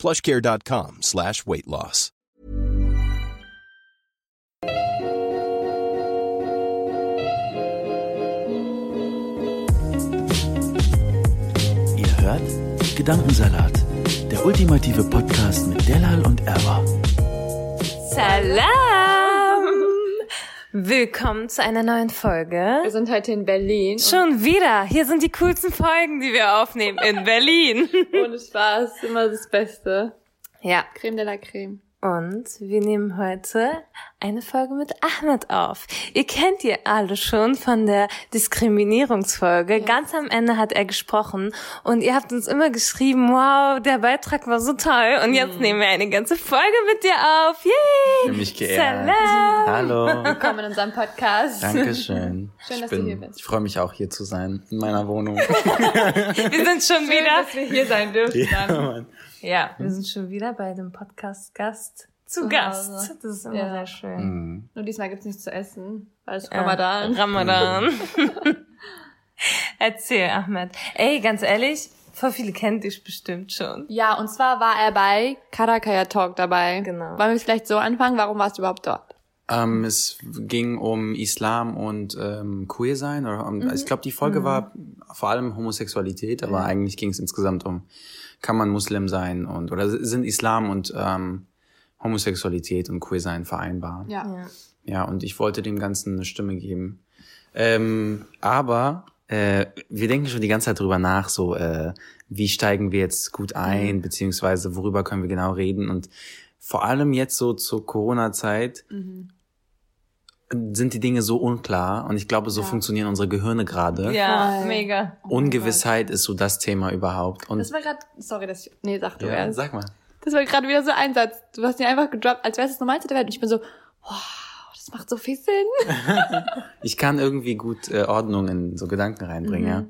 plushcare.com slash weight loss. Ihr hört Gedankensalat, der ultimative Podcast mit Delal und Erwa. Salam! Willkommen zu einer neuen Folge. Wir sind heute in Berlin. Schon wieder. Hier sind die coolsten Folgen, die wir aufnehmen in Berlin. Ohne Spaß, immer das Beste. Ja. Creme de la Creme. Und wir nehmen heute eine Folge mit Ahmed auf. Ihr kennt ihr alle schon von der Diskriminierungsfolge. Yes. Ganz am Ende hat er gesprochen und ihr habt uns immer geschrieben, wow, der Beitrag war so toll und jetzt nehmen wir eine ganze Folge mit dir auf. Yay! Ich fühle mich geehrt. Salam! Hallo. Willkommen in unserem Podcast. Dankeschön. Schön, ich dass du hier bist. Ich freue mich auch hier zu sein, in meiner Wohnung. Wir sind schon Schön, wieder. dass wir hier sein dürfen. ja. Ja, wir sind schon wieder bei dem Podcast Gast zu Zu Gast. Hause. Das ist immer Ja. sehr schön. Mhm. Nur diesmal gibt's nichts zu essen, weil es Ja, Ramadan. Ramadan. Erzähl, Ahmed. Ey, ganz ehrlich, voll viele kennt dich bestimmt schon. Ja, und zwar war er bei Karakaya Talk dabei. Genau. Wollen wir vielleicht so anfangen? Warum warst du überhaupt dort? Ähm, es ging um Islam und ähm, Queer sein. Oder um, Ich glaube, die Folge war vor allem Homosexualität, aber eigentlich ging es insgesamt um, kann man Muslim sein und oder sind Islam und ähm, Homosexualität und Queer sein vereinbar? Ja. Ja, und ich wollte dem Ganzen eine Stimme geben. Ähm, aber äh, wir denken schon die ganze Zeit drüber nach, so äh, wie steigen wir jetzt gut ein, beziehungsweise worüber können wir genau reden. Und vor allem jetzt so zur Corona-Zeit sind die Dinge so unklar und ich glaube, so funktionieren unsere Gehirne gerade. Ja, Voll. mega. Ungewissheit ist so das Thema überhaupt. Und Das war gerade, sorry, dass ich, nee, sag du ja, erst. sag mal. Das war gerade wieder so ein Satz. Du hast ihn einfach gedroppt, als wäre es das Normalste der Welt. Und ich bin so, wow, das macht so viel Sinn. Ich kann irgendwie gut äh, Ordnung in so Gedanken reinbringen, ja.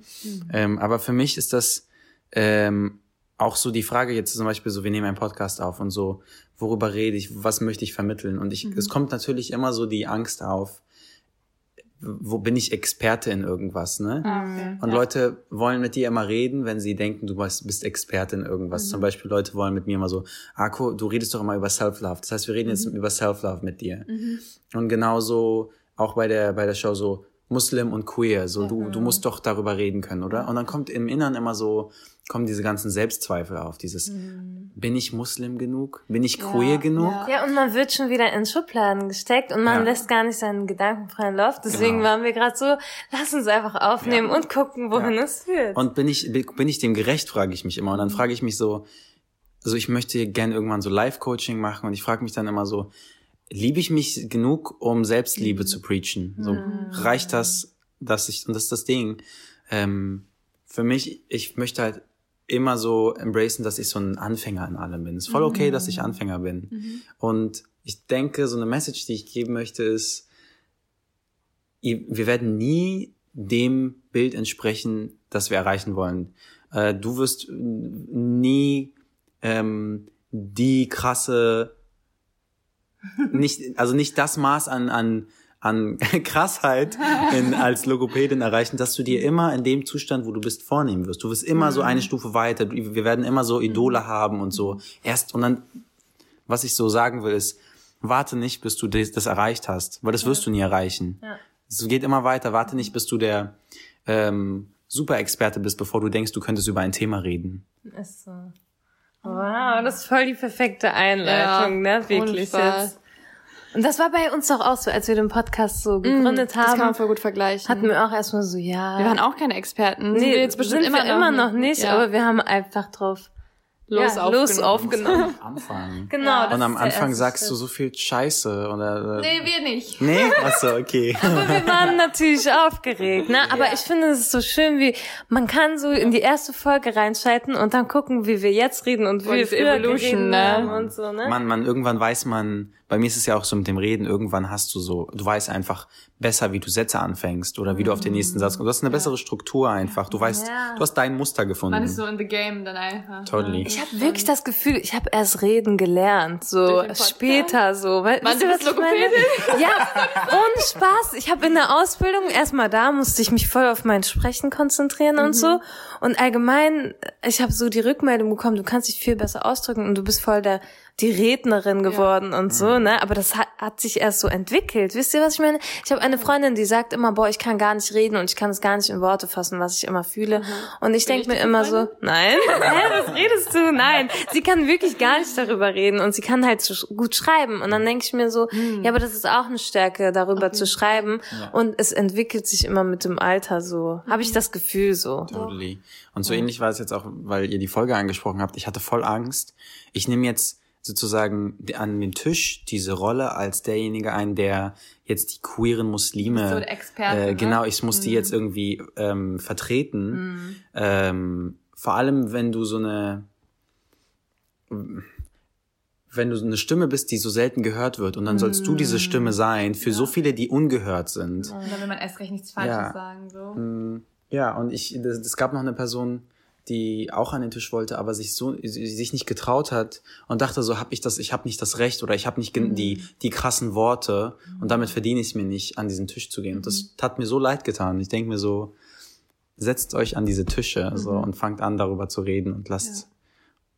Ähm, aber für mich ist das ähm, auch so die Frage jetzt zum Beispiel so, wir nehmen einen Podcast auf und so, worüber rede ich, was möchte ich vermitteln? Und ich, es kommt natürlich immer so die Angst auf, wo bin ich Experte in irgendwas, ne? Okay. Und Leute wollen mit dir immer reden, wenn sie denken, du bist Experte in irgendwas. Zum Beispiel Leute wollen mit mir immer so, Arco, du redest doch immer über Self-Love. Das heißt, wir reden jetzt über Self-Love mit dir. Und genauso auch bei der, bei der Show so Muslim und Queer. So, du, du musst doch darüber reden können, oder? Und dann kommt im Innern immer so, kommen diese ganzen Selbstzweifel auf. Dieses, bin ich Muslim genug? Bin ich queer genug? ja. Ja, und man wird schon wieder in Schubladen gesteckt und man Ja. lässt gar nicht seinen Gedanken freien Lauf. Deswegen Genau. waren wir gerade so, lass uns einfach aufnehmen und gucken, wohin Ja. es führt. Und bin ich, bin ich dem gerecht, frage ich mich immer. Und dann frage ich mich so, also ich möchte gern irgendwann so Live-Coaching machen und ich frage mich dann immer so, liebe ich mich genug, um Selbstliebe zu preachen? So reicht das, dass ich, und das ist das Ding, ähm, für mich, ich möchte halt immer so embracen, dass ich so ein Anfänger in allem bin. Es ist voll okay, dass ich Anfänger bin. Und ich denke, so eine Message, die ich geben möchte, ist, wir werden nie dem Bild entsprechen, das wir erreichen wollen. Äh, du wirst nie ähm, die krasse, nicht, also nicht das Maß an, an, an Krassheit in, als Logopädin erreichen, dass du dir immer in dem Zustand, wo du bist, vornehmen wirst. Du wirst immer so eine Stufe weiter. Wir werden immer so Idole haben und so. Erst, und dann, was ich so sagen will, ist, warte nicht, bis du das, das erreicht hast, weil das wirst du nie erreichen. Es geht immer weiter. Warte nicht, bis du der ähm, Super-Experte bist, bevor du denkst, du könntest über ein Thema reden. Ist so. Wow, das ist voll die perfekte Einleitung, Ja, ne? Wirklich jetzt. Und das war bei uns doch auch so, als wir den Podcast so gegründet Mm, Das kann man haben, voll gut vergleichen. hatten wir auch erstmal so, ja. wir waren auch keine Experten. Sind nee, wir jetzt bestimmt sind immer noch immer noch nicht, Ja. aber wir haben einfach drauf los ja, aufgenommen. los aufgenommen. Am Anfang. Genau. das Und am Anfang sagst Schritt. du so viel Scheiße oder. Nee, wir nicht. Nee? Achso, okay. Aber wir waren natürlich aufgeregt, ne? Aber ich finde es ist so schön, wie man kann so in die erste Folge reinschalten und dann gucken, wie wir jetzt reden und wie Und wir früher Evolution, ne? und so, ne? Man, man, irgendwann weiß man, bei mir ist es ja auch so mit dem Reden, irgendwann hast du so, du weißt einfach besser, wie du Sätze anfängst oder wie du auf den nächsten Satz kommst. Du hast eine bessere Struktur einfach. Du weißt, Ja. du hast dein Muster gefunden. Man ist so in the game dann einfach. Totally. Ich habe wirklich das Gefühl, ich habe erst reden gelernt, so später so. Weil, Mann, du was bist ich meine? Ja, ohne Spaß. Ich habe in der Ausbildung erstmal da musste ich mich voll auf mein Sprechen konzentrieren und so. Und allgemein, ich habe so die Rückmeldung bekommen, du kannst dich viel besser ausdrücken und du bist voll der die Rednerin geworden und so, ne? Aber das hat, hat sich erst so entwickelt. Wisst ihr, was ich meine? Ich habe eine Freundin, die sagt immer, boah, ich kann gar nicht reden und ich kann es gar nicht in Worte fassen, was ich immer fühle. Und ich denke mir immer so, Freundin? nein, hä, was redest du? Nein, sie kann wirklich gar nicht darüber reden und sie kann halt so gut schreiben. Und dann denke ich mir so, ja, aber das ist auch eine Stärke, darüber zu schreiben. Und es entwickelt sich immer mit dem Alter so. Habe ich das Gefühl so. Totally. Und so ähnlich war es jetzt auch, weil ihr die Folge angesprochen habt. Ich hatte voll Angst. Ich nehme jetzt sozusagen an den Tisch diese Rolle als derjenige ein, der jetzt die queeren Muslime, So Experte, äh, ne? genau, ich muss die jetzt irgendwie ähm, vertreten. Ähm, vor allem, wenn du so eine, wenn du so eine Stimme bist, die so selten gehört wird, und dann sollst du diese Stimme sein für so viele, die ungehört sind. Und dann will man erst recht nichts Falsches Ja. sagen, so. Mm, Ja, und ich, es gab noch eine Person, die auch an den Tisch wollte, aber sich so sich nicht getraut hat und dachte so, habe ich das, ich habe nicht das Recht oder ich habe nicht gen- die die krassen Worte und damit verdiene ich es mir nicht, an diesen Tisch zu gehen. Und das hat mir so leid getan. Ich denke mir so, setzt euch an diese Tische so und fangt an darüber zu reden und lasst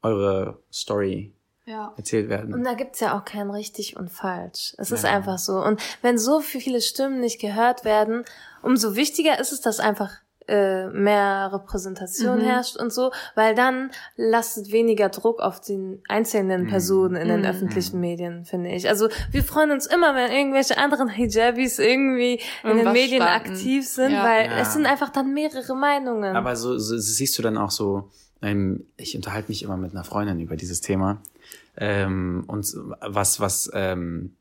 eure Story Ja. erzählt werden. Und da gibt's ja auch kein richtig und falsch. Es ist Ja. einfach so. Und wenn so viele Stimmen nicht gehört werden, umso wichtiger ist es, dass einfach äh, mehr Repräsentation herrscht und so, weil dann lastet weniger Druck auf den einzelnen Personen in den öffentlichen Medien, finde ich. Also wir freuen uns immer, wenn irgendwelche anderen Hijabis irgendwie in den Medien starten. aktiv sind, Ja. weil Ja. es sind einfach dann mehrere Meinungen. Aber so, so siehst du dann auch so, ähm, ich unterhalte mich immer mit einer Freundin über dieses Thema. Ähm, und was, was ähm,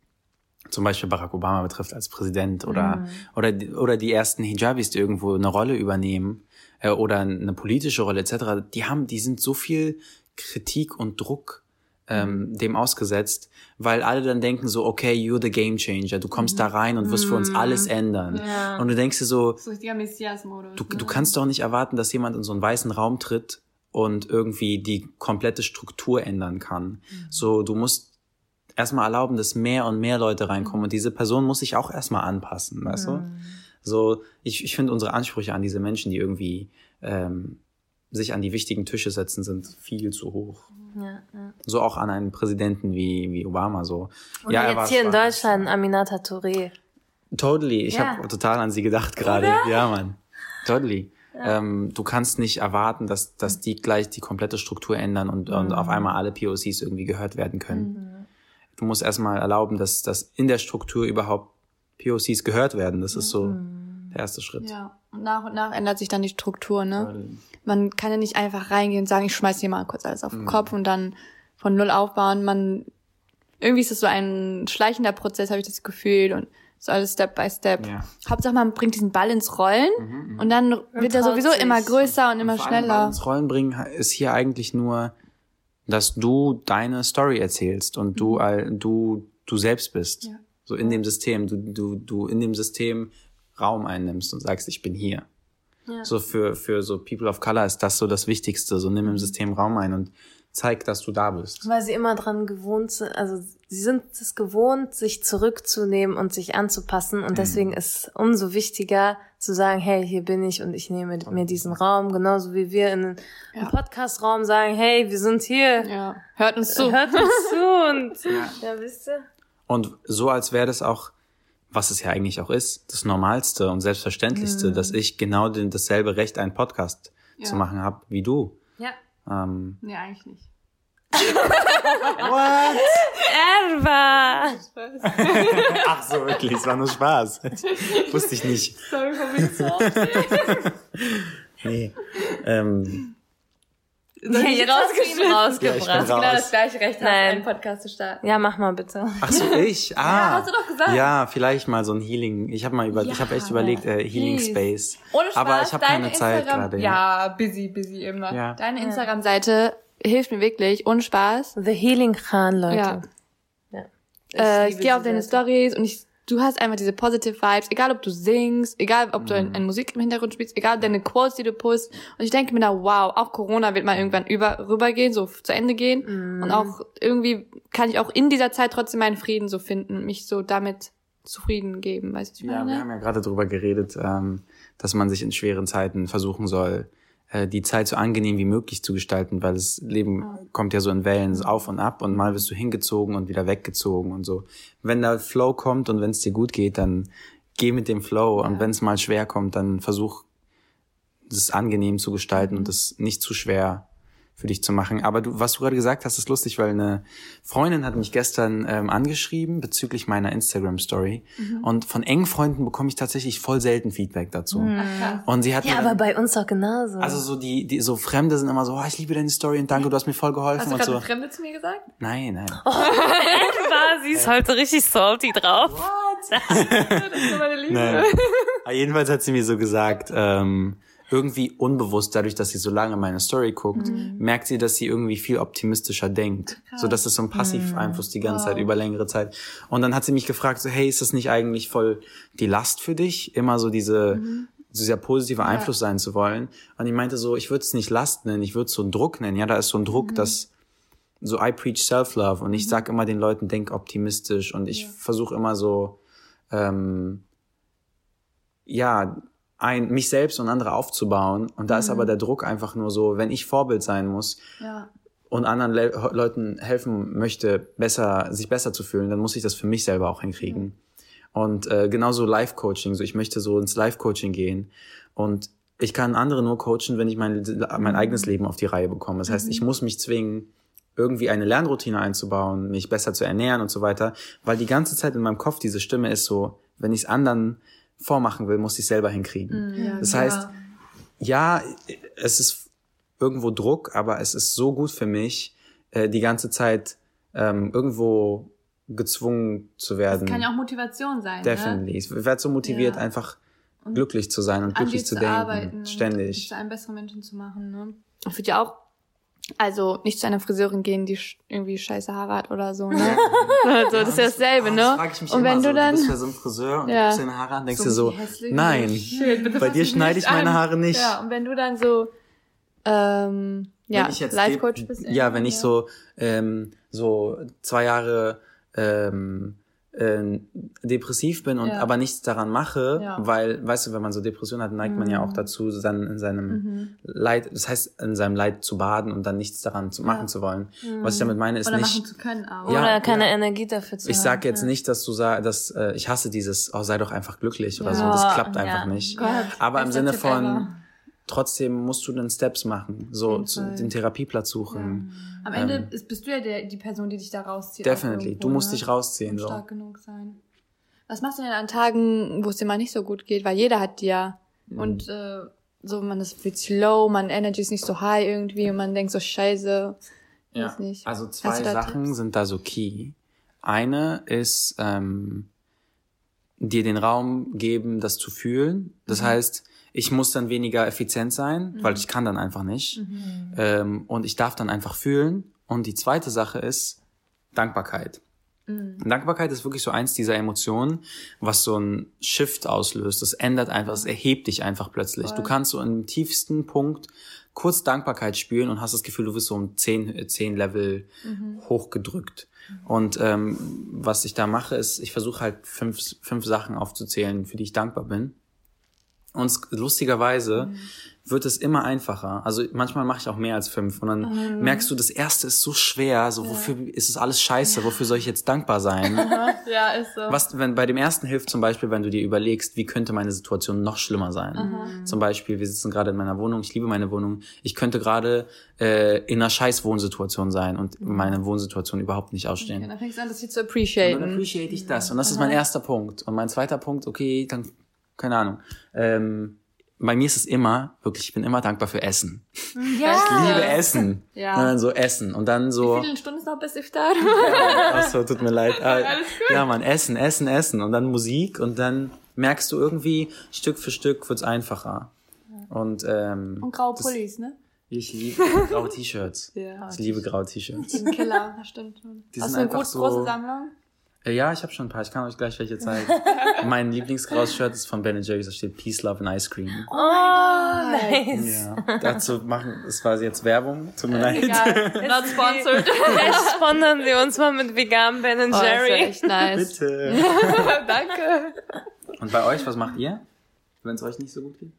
zum Beispiel Barack Obama betrifft als Präsident oder, oder, die- oder die ersten Hijabis, die irgendwo eine Rolle übernehmen äh, oder eine politische Rolle etc., die haben, die sind so viel Kritik und Druck ähm, dem ausgesetzt, weil alle dann denken so, okay, you're the game changer, du kommst da rein und wirst für uns alles ändern. Ja. Und du denkst dir so, So richtiger Messias-Modus. Du, ne? du kannst doch nicht erwarten, dass jemand in so einen weißen Raum tritt und irgendwie die komplette Struktur ändern kann. So, du musst erstmal erlauben, dass mehr und mehr Leute reinkommen und diese Person muss sich auch erstmal anpassen, weißt du? So, ich, ich finde unsere Ansprüche an diese Menschen, die irgendwie ähm, sich an die wichtigen Tische setzen, sind viel zu hoch. ja, ja. So auch an einen Präsidenten wie, wie Obama so. Und war jetzt hier in. Deutschland Aminata Touré. Totally. Ich Ja. habe total an sie gedacht gerade. Ja, Mann. Totally. Ähm, du kannst nicht erwarten, dass, dass die gleich die komplette Struktur ändern und, und auf einmal alle POCs irgendwie gehört werden können. Du musst erstmal erlauben, dass, dass in der Struktur überhaupt POCs gehört werden. Das ist so der erste Schritt. Ja. Und nach und nach ändert sich dann die Struktur, ne? Man kann ja nicht einfach reingehen und sagen, ich schmeiß hier mal kurz alles auf den Kopf und dann von null aufbauen. Man, irgendwie ist es so ein schleichender Prozess, habe ich das Gefühl und so alles Step by Step. Ja. Hauptsache man bringt diesen Ball ins Rollen und dann wird er sowieso sich. immer größer und immer Vor allem Ball schneller. ins Rollen bringen ist hier eigentlich nur, dass du deine Story erzählst und du, all- du, du selbst bist. Ja. So in dem System. Du, du, du in dem System Raum einnimmst und sagst, ich bin hier. Ja. So für, für so People of Color ist das so das Wichtigste. So nimm im System Raum ein und zeig, dass du da bist. Weil sie immer dran gewohnt sind, also sie sind es gewohnt, sich zurückzunehmen und sich anzupassen. Und deswegen ist umso wichtiger zu sagen, hey, hier bin ich und ich nehme mir diesen Raum, genauso wie wir in Ja. einem Podcast-Raum sagen, hey, wir sind hier, Ja. Hört uns zu. hört uns zu und ja, wisst ihr? Und so als wäre das auch, was es ja eigentlich auch ist, das Normalste und Selbstverständlichste, dass ich genau den, dasselbe Recht, einen Podcast Ja. zu machen habe wie du. Ja. Ähm, Nee, eigentlich nicht. Erwa! Ach so, wirklich, es war nur Spaß. Wusste ich nicht. Sorry, von mir so. Nee. Ähm, Ja, jetzt hast du ihn rausgebracht. Ja, ich bin raus. Genau das gleiche Recht hast, Nein. einen Podcast zu starten. Ja, mach mal bitte. Ach so, ich? Ah. hast du doch gesagt. Ja, vielleicht mal so ein Healing. Ich habe mal über, ich habe echt überlegt, äh, Healing please. Space. Ohne Spaß, Aber ich habe keine Zeit Instagram- gerade. Ja, busy, busy immer. Ja. Deine Instagram-Seite hilft mir wirklich, ohne Spaß. The Healing Khan, Leute. Ja. Ja. Äh, ich gehe auf deine Seite. Stories und ich, du hast einfach diese positive Vibes, egal ob du singst, egal ob du ein, ein Musik im Hintergrund spielst, egal deine Quotes, die du postst. Und ich denke mir da, wow, auch Corona wird mal irgendwann über, rübergehen, so zu Ende gehen. Und auch irgendwie kann ich auch in dieser Zeit trotzdem meinen Frieden so finden, mich so damit zufrieden geben, weißt du, ich Ja, wir meine? haben ja gerade drüber geredet, ähm, dass man sich in schweren Zeiten versuchen soll, äh, die Zeit so angenehm wie möglich zu gestalten, weil das Leben kommt ja so in Wellen so auf und ab und mal wirst du hingezogen und wieder weggezogen und so. Wenn da Flow kommt und wenn es dir gut geht, dann geh mit dem Flow und wenn es mal schwer kommt, dann versuch das angenehm zu gestalten und das nicht zu schwer für dich zu machen. Aber du, was du gerade gesagt hast, ist lustig, weil eine Freundin hat mich gestern ähm, angeschrieben bezüglich meiner Instagram-Story. Und von engen Freunden bekomme ich tatsächlich voll selten Feedback dazu. Und sie hat Ja, mir aber bei uns doch genauso. also so die, die so Fremde sind immer so, oh, ich liebe deine Story und danke, du hast mir voll geholfen Hast du und so. eine Fremde zu mir gesagt? Nein, nein. war, sie ist heute richtig salty drauf. Das ist meine Liebe. Nein. Aber jedenfalls hat sie mir so gesagt, ähm, irgendwie unbewusst, dadurch, dass sie so lange meine Story guckt, merkt sie, dass sie irgendwie viel optimistischer denkt. So dass es so ein Passiveinfluss die ganze Zeit über längere Zeit. Und dann hat sie mich gefragt, so, hey, ist das nicht eigentlich voll die Last für dich, immer so diese dieser positive Einfluss sein zu wollen? Und ich meinte so, ich würde es nicht Last nennen, ich würde es so einen Druck nennen. Ja, da ist so ein Druck, dass so I preach self-love und ich sag immer den Leuten, denk optimistisch und ich versuche immer so ähm, ja, ein, mich selbst und andere aufzubauen. Und da ist aber der Druck einfach nur so, wenn ich Vorbild sein muss Ja. und anderen Le Leuten helfen möchte, besser, sich besser zu fühlen, dann muss ich das für mich selber auch hinkriegen. Und äh, genauso Life-Coaching, so ich möchte so ins Life-Coaching gehen. Und ich kann andere nur coachen, wenn ich mein, mein eigenes Leben auf die Reihe bekomme. Das heißt, ich muss mich zwingen, irgendwie eine Lernroutine einzubauen, mich besser zu ernähren und so weiter, weil die ganze Zeit in meinem Kopf diese Stimme ist so, wenn ich es anderen vormachen will, muss ich selber hinkriegen. das heißt, ja, es ist irgendwo Druck, aber es ist so gut für mich, äh, die ganze Zeit ähm, irgendwo gezwungen zu werden. Das kann ja auch Motivation sein. Ne? Definitely. Ich werde so motiviert, Ja. einfach glücklich zu sein und glücklich zu zu denken. arbeiten. und Ständig. Zu einem besseren Menschen zu machen. Ne? Ich würde ja auch, also nicht zu einer Friseurin gehen, die irgendwie scheiße Haare hat oder so. Ne? also, das ist ja dasselbe, ne? Das frage ich mich und immer wenn so, du dann, bist ja so ein Friseur und Ja. du guckst deine Haare an, denkst So, dir so, nein, Schön, bitte bei dir schneide ich meine an. Haare nicht. Ja, und wenn du dann so, ähm, ja, Life Coach bist. Ja, wenn ich so ähm, so zwei Jahre ähm, äh, depressiv bin und Ja. aber nichts daran mache, Ja. weil, weißt du, wenn man so Depression hat, neigt man ja auch dazu, dann in seinem Mhm. Leid, das heißt, in seinem Leid zu baden und dann nichts daran zu machen zu wollen. Was ich damit meine, ist Oder nicht. machen zu können auch. Ja, Oder keine ja. Energie dafür zu Ich haben. sag jetzt nicht, dass du sagst, dass äh, ich hasse dieses, oh, sei doch einfach glücklich oder so. Ja, Das klappt ja. einfach nicht. Gott, Aber im bester Sinne von, ever. Trotzdem musst du dann Steps machen, so zu, den Therapieplatz suchen. Am Ende ist, bist du ja der, die Person, die dich da rauszieht. Ähm, Definitely. irgendwo, Du musst ne? dich rausziehen. Und So. stark genug sein. Was machst du denn an Tagen, wo es dir mal nicht so gut geht? Weil jeder hat die ja. Mhm. Und äh, so, man ist viel zu low, man Energy ist nicht so high irgendwie und man denkt so, scheiße. Ja. Nicht. Also zwei du Sachen Tipps? sind da so key. Eine ist ähm, dir den Raum geben, das zu fühlen. Das Mhm. heißt, ich muss dann weniger effizient sein, weil ich kann dann einfach nicht. Mhm. Ähm, und ich darf dann einfach fühlen. Und die zweite Sache ist Dankbarkeit. Mhm. Dankbarkeit ist wirklich so eins dieser Emotionen, was so ein Shift auslöst. Das ändert einfach, es erhebt dich einfach plötzlich. Du kannst so im tiefsten Punkt kurz Dankbarkeit spüren und hast das Gefühl, du wirst so um zehn, zehn Level hochgedrückt. Und ähm, was ich da mache, ist, ich versuche halt fünf, fünf Sachen aufzuzählen, für die ich dankbar bin. Und lustigerweise wird es immer einfacher. Also manchmal mache ich auch mehr als fünf. Und dann merkst du, das erste ist so schwer, so wofür ist es alles scheiße, wofür soll ich jetzt dankbar sein? Ja, ist so. Was, wenn bei dem ersten hilft zum Beispiel, wenn du dir überlegst, wie könnte meine Situation noch schlimmer sein. Zum Beispiel, wir sitzen gerade in meiner Wohnung, ich liebe meine Wohnung, ich könnte gerade äh, in einer scheiß Wohnsituation sein und meine Wohnsituation überhaupt nicht Ja, ausstehen. dann fängst du an, das hier zu Und dann appreciaten. appreciate ich das. Und das ist mein erster Punkt. Und mein zweiter Punkt, okay, dann, keine Ahnung. Ähm, bei mir ist es immer, wirklich, ich bin immer dankbar für Essen. Ja. Ich liebe Essen. Ja. Und dann so Essen. Und dann so. Wie viele Stunden ist noch bis Iftar? Achso, tut mir leid. Äh, ja, man, Essen, Essen, Essen. Und dann Musik. Und dann merkst du irgendwie, Stück für Stück wird's einfacher. Und, ähm, Und graue Pullis, ne? Ich liebe graue T-Shirts. Ja. Ich liebe graue T-Shirts. Killer, das stimmt. Die Hast sind du eine gut so- große Sammlung? Äh, Ja, ich habe schon ein paar. Ich kann euch gleich welche zeigen. mein Lieblingsgraues Shirt ist von Ben Jerry's. Da steht Peace, Love and Ice Cream. Oh, nice. Ja, dazu machen, das war jetzt Werbung. Tut mir leid. Egal. Not sponsored. Vielleicht sponsern sie uns mal mit veganem Ben Oh, das ist Jerry. echt nice. Bitte. Danke. Und bei euch, was macht ihr? Wenn es euch nicht so gut geht?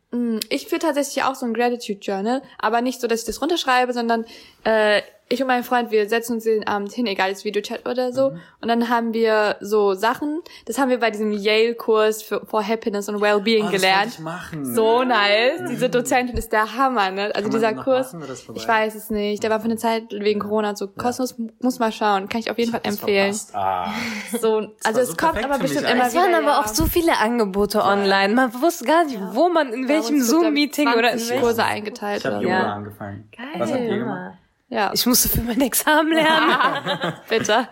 Ich führe tatsächlich auch so ein Gratitude Journal, aber nicht so, dass ich das runterschreibe, sondern äh, ich und mein Freund, wir setzen uns den Abend hin, egal ist Videochat oder so, und dann haben wir so Sachen, das haben wir bei diesem Yale-Kurs für for Happiness and Wellbeing Oh, gelernt. ich. So nice. Diese Dozentin ist der Hammer, ne? Also dieser Kurs, machen ich weiß es nicht, der war für eine Zeit wegen Corona und so kostenlos, muss mal schauen, kann ich auf jeden Fall Das empfehlen. Ah. So, also es so kommt aber bestimmt immer Es waren aber ja. auch so viele Angebote online. Man wusste gar nicht, wo man, in welchem Zoom-Meeting oder in 20 welchem... Kurse eingeteilt. Ich habe Yoga. Ja. angefangen. Geil. Was habt ihr gemacht? Ja. Ich musste für mein Examen lernen. Bitte.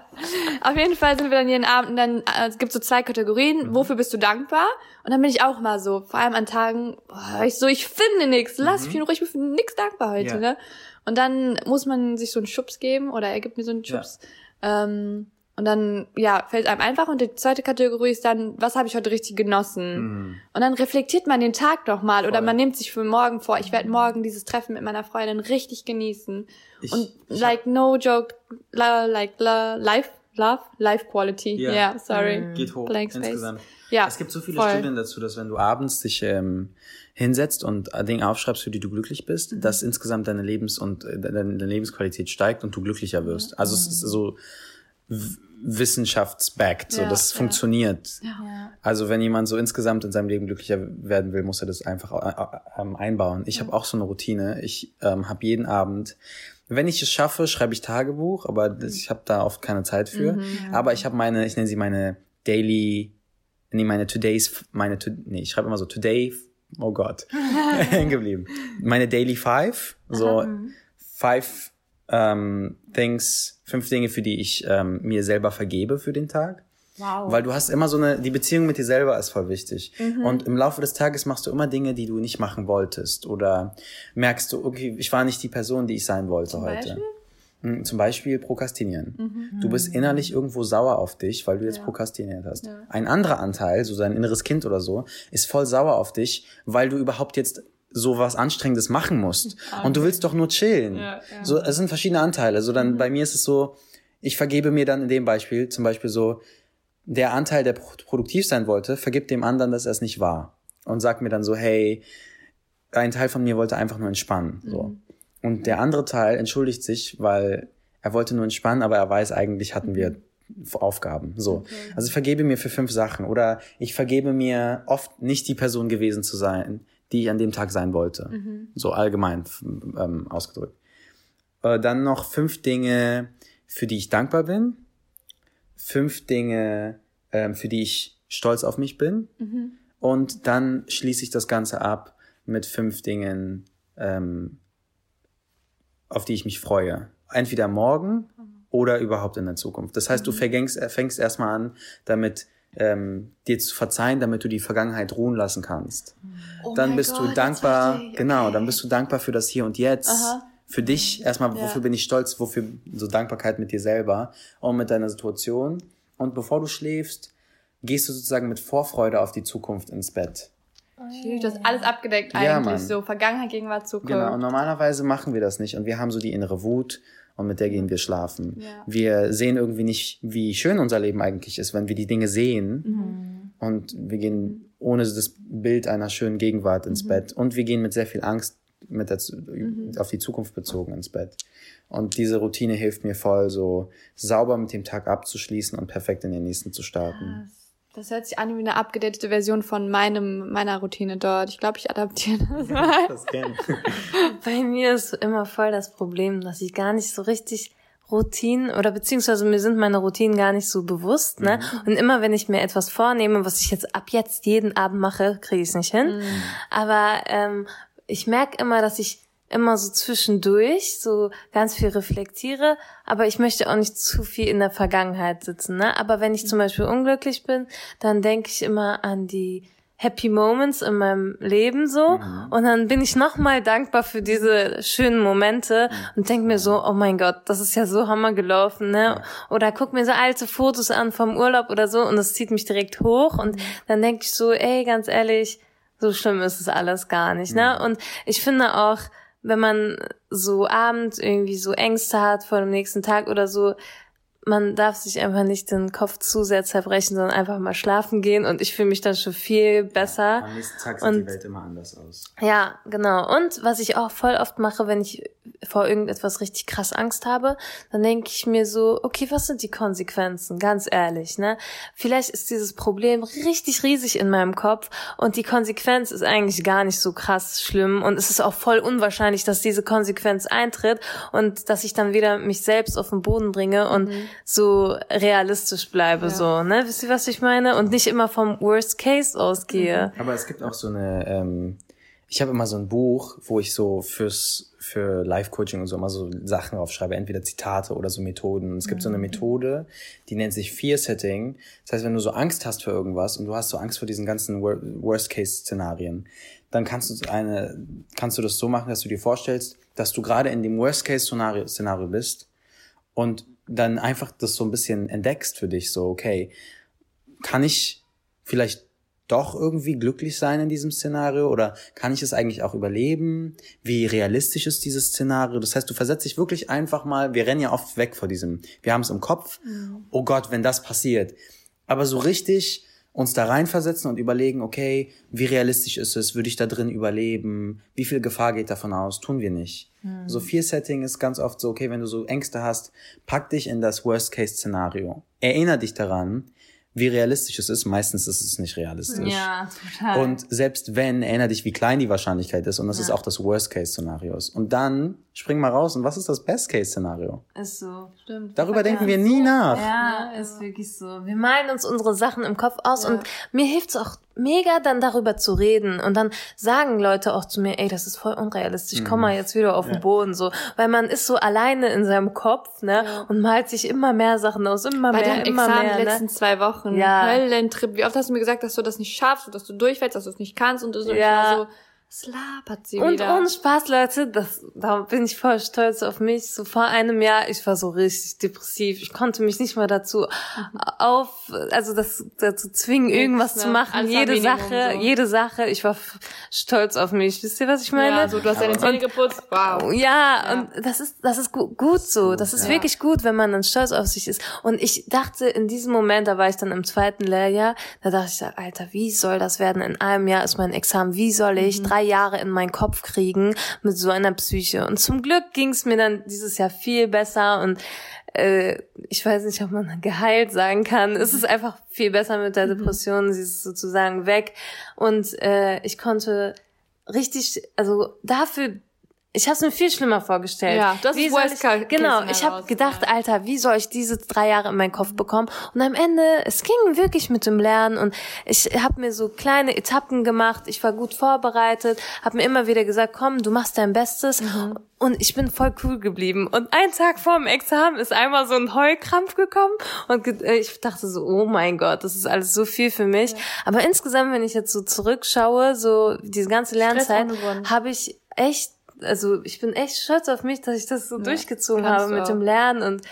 Auf jeden Fall sind wir dann jeden Abend und dann äh, es gibt so zwei Kategorien. Wofür bist du dankbar? Und dann bin ich auch mal so, vor allem an Tagen, boah, ich so, ich finde nichts, lass mich in Ruhe, ich bin für nix dankbar heute, Ja. ne? Und dann muss man sich so einen Schubs geben oder er gibt mir so einen Schubs. Ähm, und dann, ja, fällt einem einfach. Und die zweite Kategorie ist dann, was habe ich heute richtig genossen? Und dann reflektiert man den Tag doch mal oder man nimmt sich für morgen vor, ich werde morgen dieses Treffen mit meiner Freundin richtig genießen. Ich- und ich like no joke, la, like la, life, love, life quality. Ja, Ja. sorry. Geht hoch Blank space. insgesamt. Ja, Es gibt so viele voll. Studien dazu, dass wenn du abends dich ähm, hinsetzt und Dinge aufschreibst, für die du glücklich bist, Mhm. dass insgesamt deine Lebens- und äh, deine, deine Lebensqualität steigt und du glücklicher wirst. Also es ist so wissenschaftsbacked, so Ja, das ja. funktioniert. Ja. Also wenn jemand so insgesamt in seinem Leben glücklicher werden will, muss er das einfach äh, ähm, einbauen. Ich habe auch so eine Routine. Ich ähm, habe jeden Abend, wenn ich es schaffe, schreibe ich Tagebuch, aber das, ich habe da oft keine Zeit für. Aber ich habe meine, ich nenne sie meine Daily, nee, meine Today's, meine, to, nee, ich schreibe immer so Today, oh Gott, hängen geblieben. Meine Daily Five, so five ähm, Things, fünf Dinge, für die ich ähm, mir selber vergebe für den Tag. Wow. Weil du hast immer so eine, die Beziehung mit dir selber ist voll wichtig. Und im Laufe des Tages machst du immer Dinge, die du nicht machen wolltest. Oder merkst du, okay, ich war nicht die Person, die ich sein wollte heute. Beispiel? Mm, Zum Beispiel prokrastinieren. Du bist innerlich irgendwo sauer auf dich, weil du jetzt prokrastiniert hast. Ein anderer Anteil, so sein inneres Kind oder so, ist voll sauer auf dich, weil du überhaupt jetzt so was Anstrengendes machen musst. Und du willst doch nur chillen. Ja, ja. So, es sind verschiedene Anteile. So dann, bei mir ist es so, ich vergebe mir dann in dem Beispiel zum Beispiel so, der Anteil, der pro- produktiv sein wollte, vergibt dem anderen, dass er es nicht war. Und sagt mir dann so, hey, ein Teil von mir wollte einfach nur entspannen. So. Und der andere Teil entschuldigt sich, weil er wollte nur entspannen, aber er weiß, eigentlich hatten wir Aufgaben. So. Also ich vergebe mir für fünf Sachen. Oder ich vergebe mir oft nicht die Person gewesen zu sein, die ich an dem Tag sein wollte. So allgemein ähm, ausgedrückt. Äh, dann noch fünf Dinge, für die ich dankbar bin. Fünf Dinge, ähm, für die ich stolz auf mich bin. Und dann schließe ich das Ganze ab mit fünf Dingen, ähm, auf die ich mich freue. Entweder morgen oder überhaupt in der Zukunft. Das heißt, du fängst, fängst erstmal an, damit ähm, dir zu verzeihen, damit du die Vergangenheit ruhen lassen kannst. Oh dann bist Gott, du dankbar, ich. genau, Okay. dann bist du dankbar für das Hier und Jetzt. Aha. Für dich erstmal, Ja. wofür bin ich stolz, wofür so Dankbarkeit mit dir selber und mit deiner Situation. Und bevor du schläfst, gehst du sozusagen mit Vorfreude auf die Zukunft ins Bett. Du hast alles abgedeckt Ja, eigentlich, Mann. so Vergangenheit, Gegenwart, Zukunft. Genau, und normalerweise machen wir das nicht und wir haben so die innere Wut und mit der gehen wir schlafen. Ja. Wir sehen irgendwie nicht, wie schön unser Leben eigentlich ist, wenn wir die Dinge sehen Mhm. und wir gehen ohne das Bild einer schönen Gegenwart ins Bett und wir gehen mit sehr viel Angst mit der, Zu- auf die Zukunft bezogen ins Bett. Und diese Routine hilft mir voll, so sauber mit dem Tag abzuschließen und perfekt in den nächsten zu starten. Das hört sich an wie eine abgedatete Version von meinem, meiner Routine dort. Ich glaube, ich adaptiere das mal. Das kenn. Bei mir ist immer voll das Problem, dass ich gar nicht so richtig Routinen oder beziehungsweise mir sind meine Routinen gar nicht so bewusst, ne? Mhm. Und immer wenn ich mir etwas vornehme, was ich jetzt ab jetzt jeden Abend mache, kriege ich es nicht hin. Mhm. Aber ähm, ich merke immer, dass ich immer so zwischendurch so ganz viel reflektiere, aber ich möchte auch nicht zu viel in der Vergangenheit sitzen. Ne? Aber wenn ich zum Beispiel unglücklich bin, dann denke ich immer an die Happy Moments in meinem Leben so Mhm. und dann bin ich nochmal dankbar für diese schönen Momente und denke mir so, oh mein Gott, das ist ja so hammer gelaufen, ne? Oder guck mir so alte Fotos an vom Urlaub oder so und das zieht mich direkt hoch und dann denke ich so, ey, ganz ehrlich, so schlimm ist es alles gar nicht, ne? Und ich finde auch, wenn man so abends irgendwie so Ängste hat vor dem nächsten Tag oder so, man darf sich einfach nicht den Kopf zu sehr zerbrechen, sondern einfach mal schlafen gehen und ich fühle mich dann schon viel besser. Am nächsten Tag Und- sieht die Welt immer anders aus. Ja, genau. Und was ich auch voll oft mache, wenn ich vor irgendetwas richtig krass Angst habe, dann denke ich mir so, okay, was sind die Konsequenzen? Ganz ehrlich, ne? Vielleicht ist dieses Problem richtig riesig in meinem Kopf und die Konsequenz ist eigentlich gar nicht so krass schlimm und es ist auch voll unwahrscheinlich, dass diese Konsequenz eintritt und dass ich dann wieder mich selbst auf den Boden bringe und so realistisch bleibe, so, ne? Wisst ihr, was ich meine? Und nicht immer vom Worst Case ausgehe. Aber es gibt auch so eine, ähm, ich habe immer so ein Buch, wo ich so fürs für Life-Coaching und so immer so Sachen aufschreibe, entweder Zitate oder so Methoden. Und es gibt so eine Methode, die nennt sich Fear-Setting. Das heißt, wenn du so Angst hast für irgendwas und du hast so Angst vor diesen ganzen Wor- Worst-Case-Szenarien, dann kannst du eine, kannst du das so machen, dass du dir vorstellst, dass du gerade in dem Worst-Case-Szenario Szenario bist und dann einfach das so ein bisschen entdeckst für dich, so, okay, kann ich vielleicht doch irgendwie glücklich sein in diesem Szenario oder kann ich es eigentlich auch überleben? Wie realistisch ist dieses Szenario? Das heißt, du versetzt dich wirklich einfach mal, wir rennen ja oft weg vor diesem, wir haben es im Kopf, oh Gott, wenn das passiert. Aber so richtig uns da reinversetzen und überlegen, okay, wie realistisch ist es? Würde ich da drin überleben? Wie viel Gefahr geht davon aus? Tun wir nicht. So Fear-Setting ist ganz oft so, okay, wenn du so Ängste hast, pack dich in das Worst-Case-Szenario. Erinner dich daran, wie realistisch es ist. Meistens ist es nicht realistisch. total. Und selbst wenn, erinner dich, wie klein die Wahrscheinlichkeit ist. Und das ist auch das Worst-Case-Szenario. Und dann spring mal raus. Und was ist das Best-Case-Szenario? ist so. Stimmt. Darüber denken wir nie nach. Ja, ist wirklich so. Wir malen uns unsere Sachen im Kopf aus und mir hilft es auch mega, dann darüber zu reden. Und dann sagen Leute auch zu mir, ey, das ist voll unrealistisch, komm mal jetzt wieder auf den Boden, so. Weil man ist so alleine in seinem Kopf, ne, und malt sich immer mehr Sachen aus, immer Bei mehr, immer Examen mehr, die ne? letzten zwei Wochen. Ja. Höllentrip. Wie oft hast du mir gesagt, dass du das nicht schaffst, und dass du durchfällst, dass du es nicht kannst und so. Ja. Ich war so, was labert sie Und wieder? ohne Spaß, Leute, das, da bin ich voll stolz auf mich. So vor einem Jahr, ich war so richtig depressiv. Ich konnte mich nicht mal dazu auf, also das, dazu zwingen, irgendwas ne? zu machen. Alles jede Sache, so. jede Sache. Ich war stolz auf mich. Wisst ihr, was ich meine? ja, so, du hast deine Zähne geputzt. Wow. Ja, und das ist, das ist gu gut so. Das ist wirklich gut, wenn man dann stolz auf sich ist. Und ich dachte in diesem Moment, da war ich dann im zweiten Lehrjahr, da dachte ich, Alter, wie soll das werden? In einem Jahr ist mein Examen. Wie soll ich drei Jahre in meinen Kopf kriegen mit so einer Psyche? Und zum Glück ging es mir dann dieses Jahr viel besser und äh, ich weiß nicht, ob man geheilt sagen kann. Es ist einfach viel besser mit der Depression. Sie ist sozusagen weg. Und äh, ich konnte richtig, also dafür, ich habe es mir viel schlimmer vorgestellt. Ja, das Wie ist Worst ich, Genau, ich habe gedacht, Alter, wie soll ich diese drei Jahre in meinen Kopf bekommen? Und am Ende, es ging wirklich mit dem Lernen und ich habe mir so kleine Etappen gemacht. Ich war gut vorbereitet, habe mir immer wieder gesagt, komm, du machst dein Bestes. Und ich bin voll cool geblieben. Und einen Tag vor dem Examen ist einmal so ein Heulkrampf gekommen und äh, ich dachte so, oh mein Gott, das ist alles so viel für mich. Aber insgesamt, wenn ich jetzt so zurückschaue, so diese ganze Lernzeit, habe ich echt, also ich bin echt stolz auf mich, dass ich das so durchgezogen kannst habe mit dem. Lernen und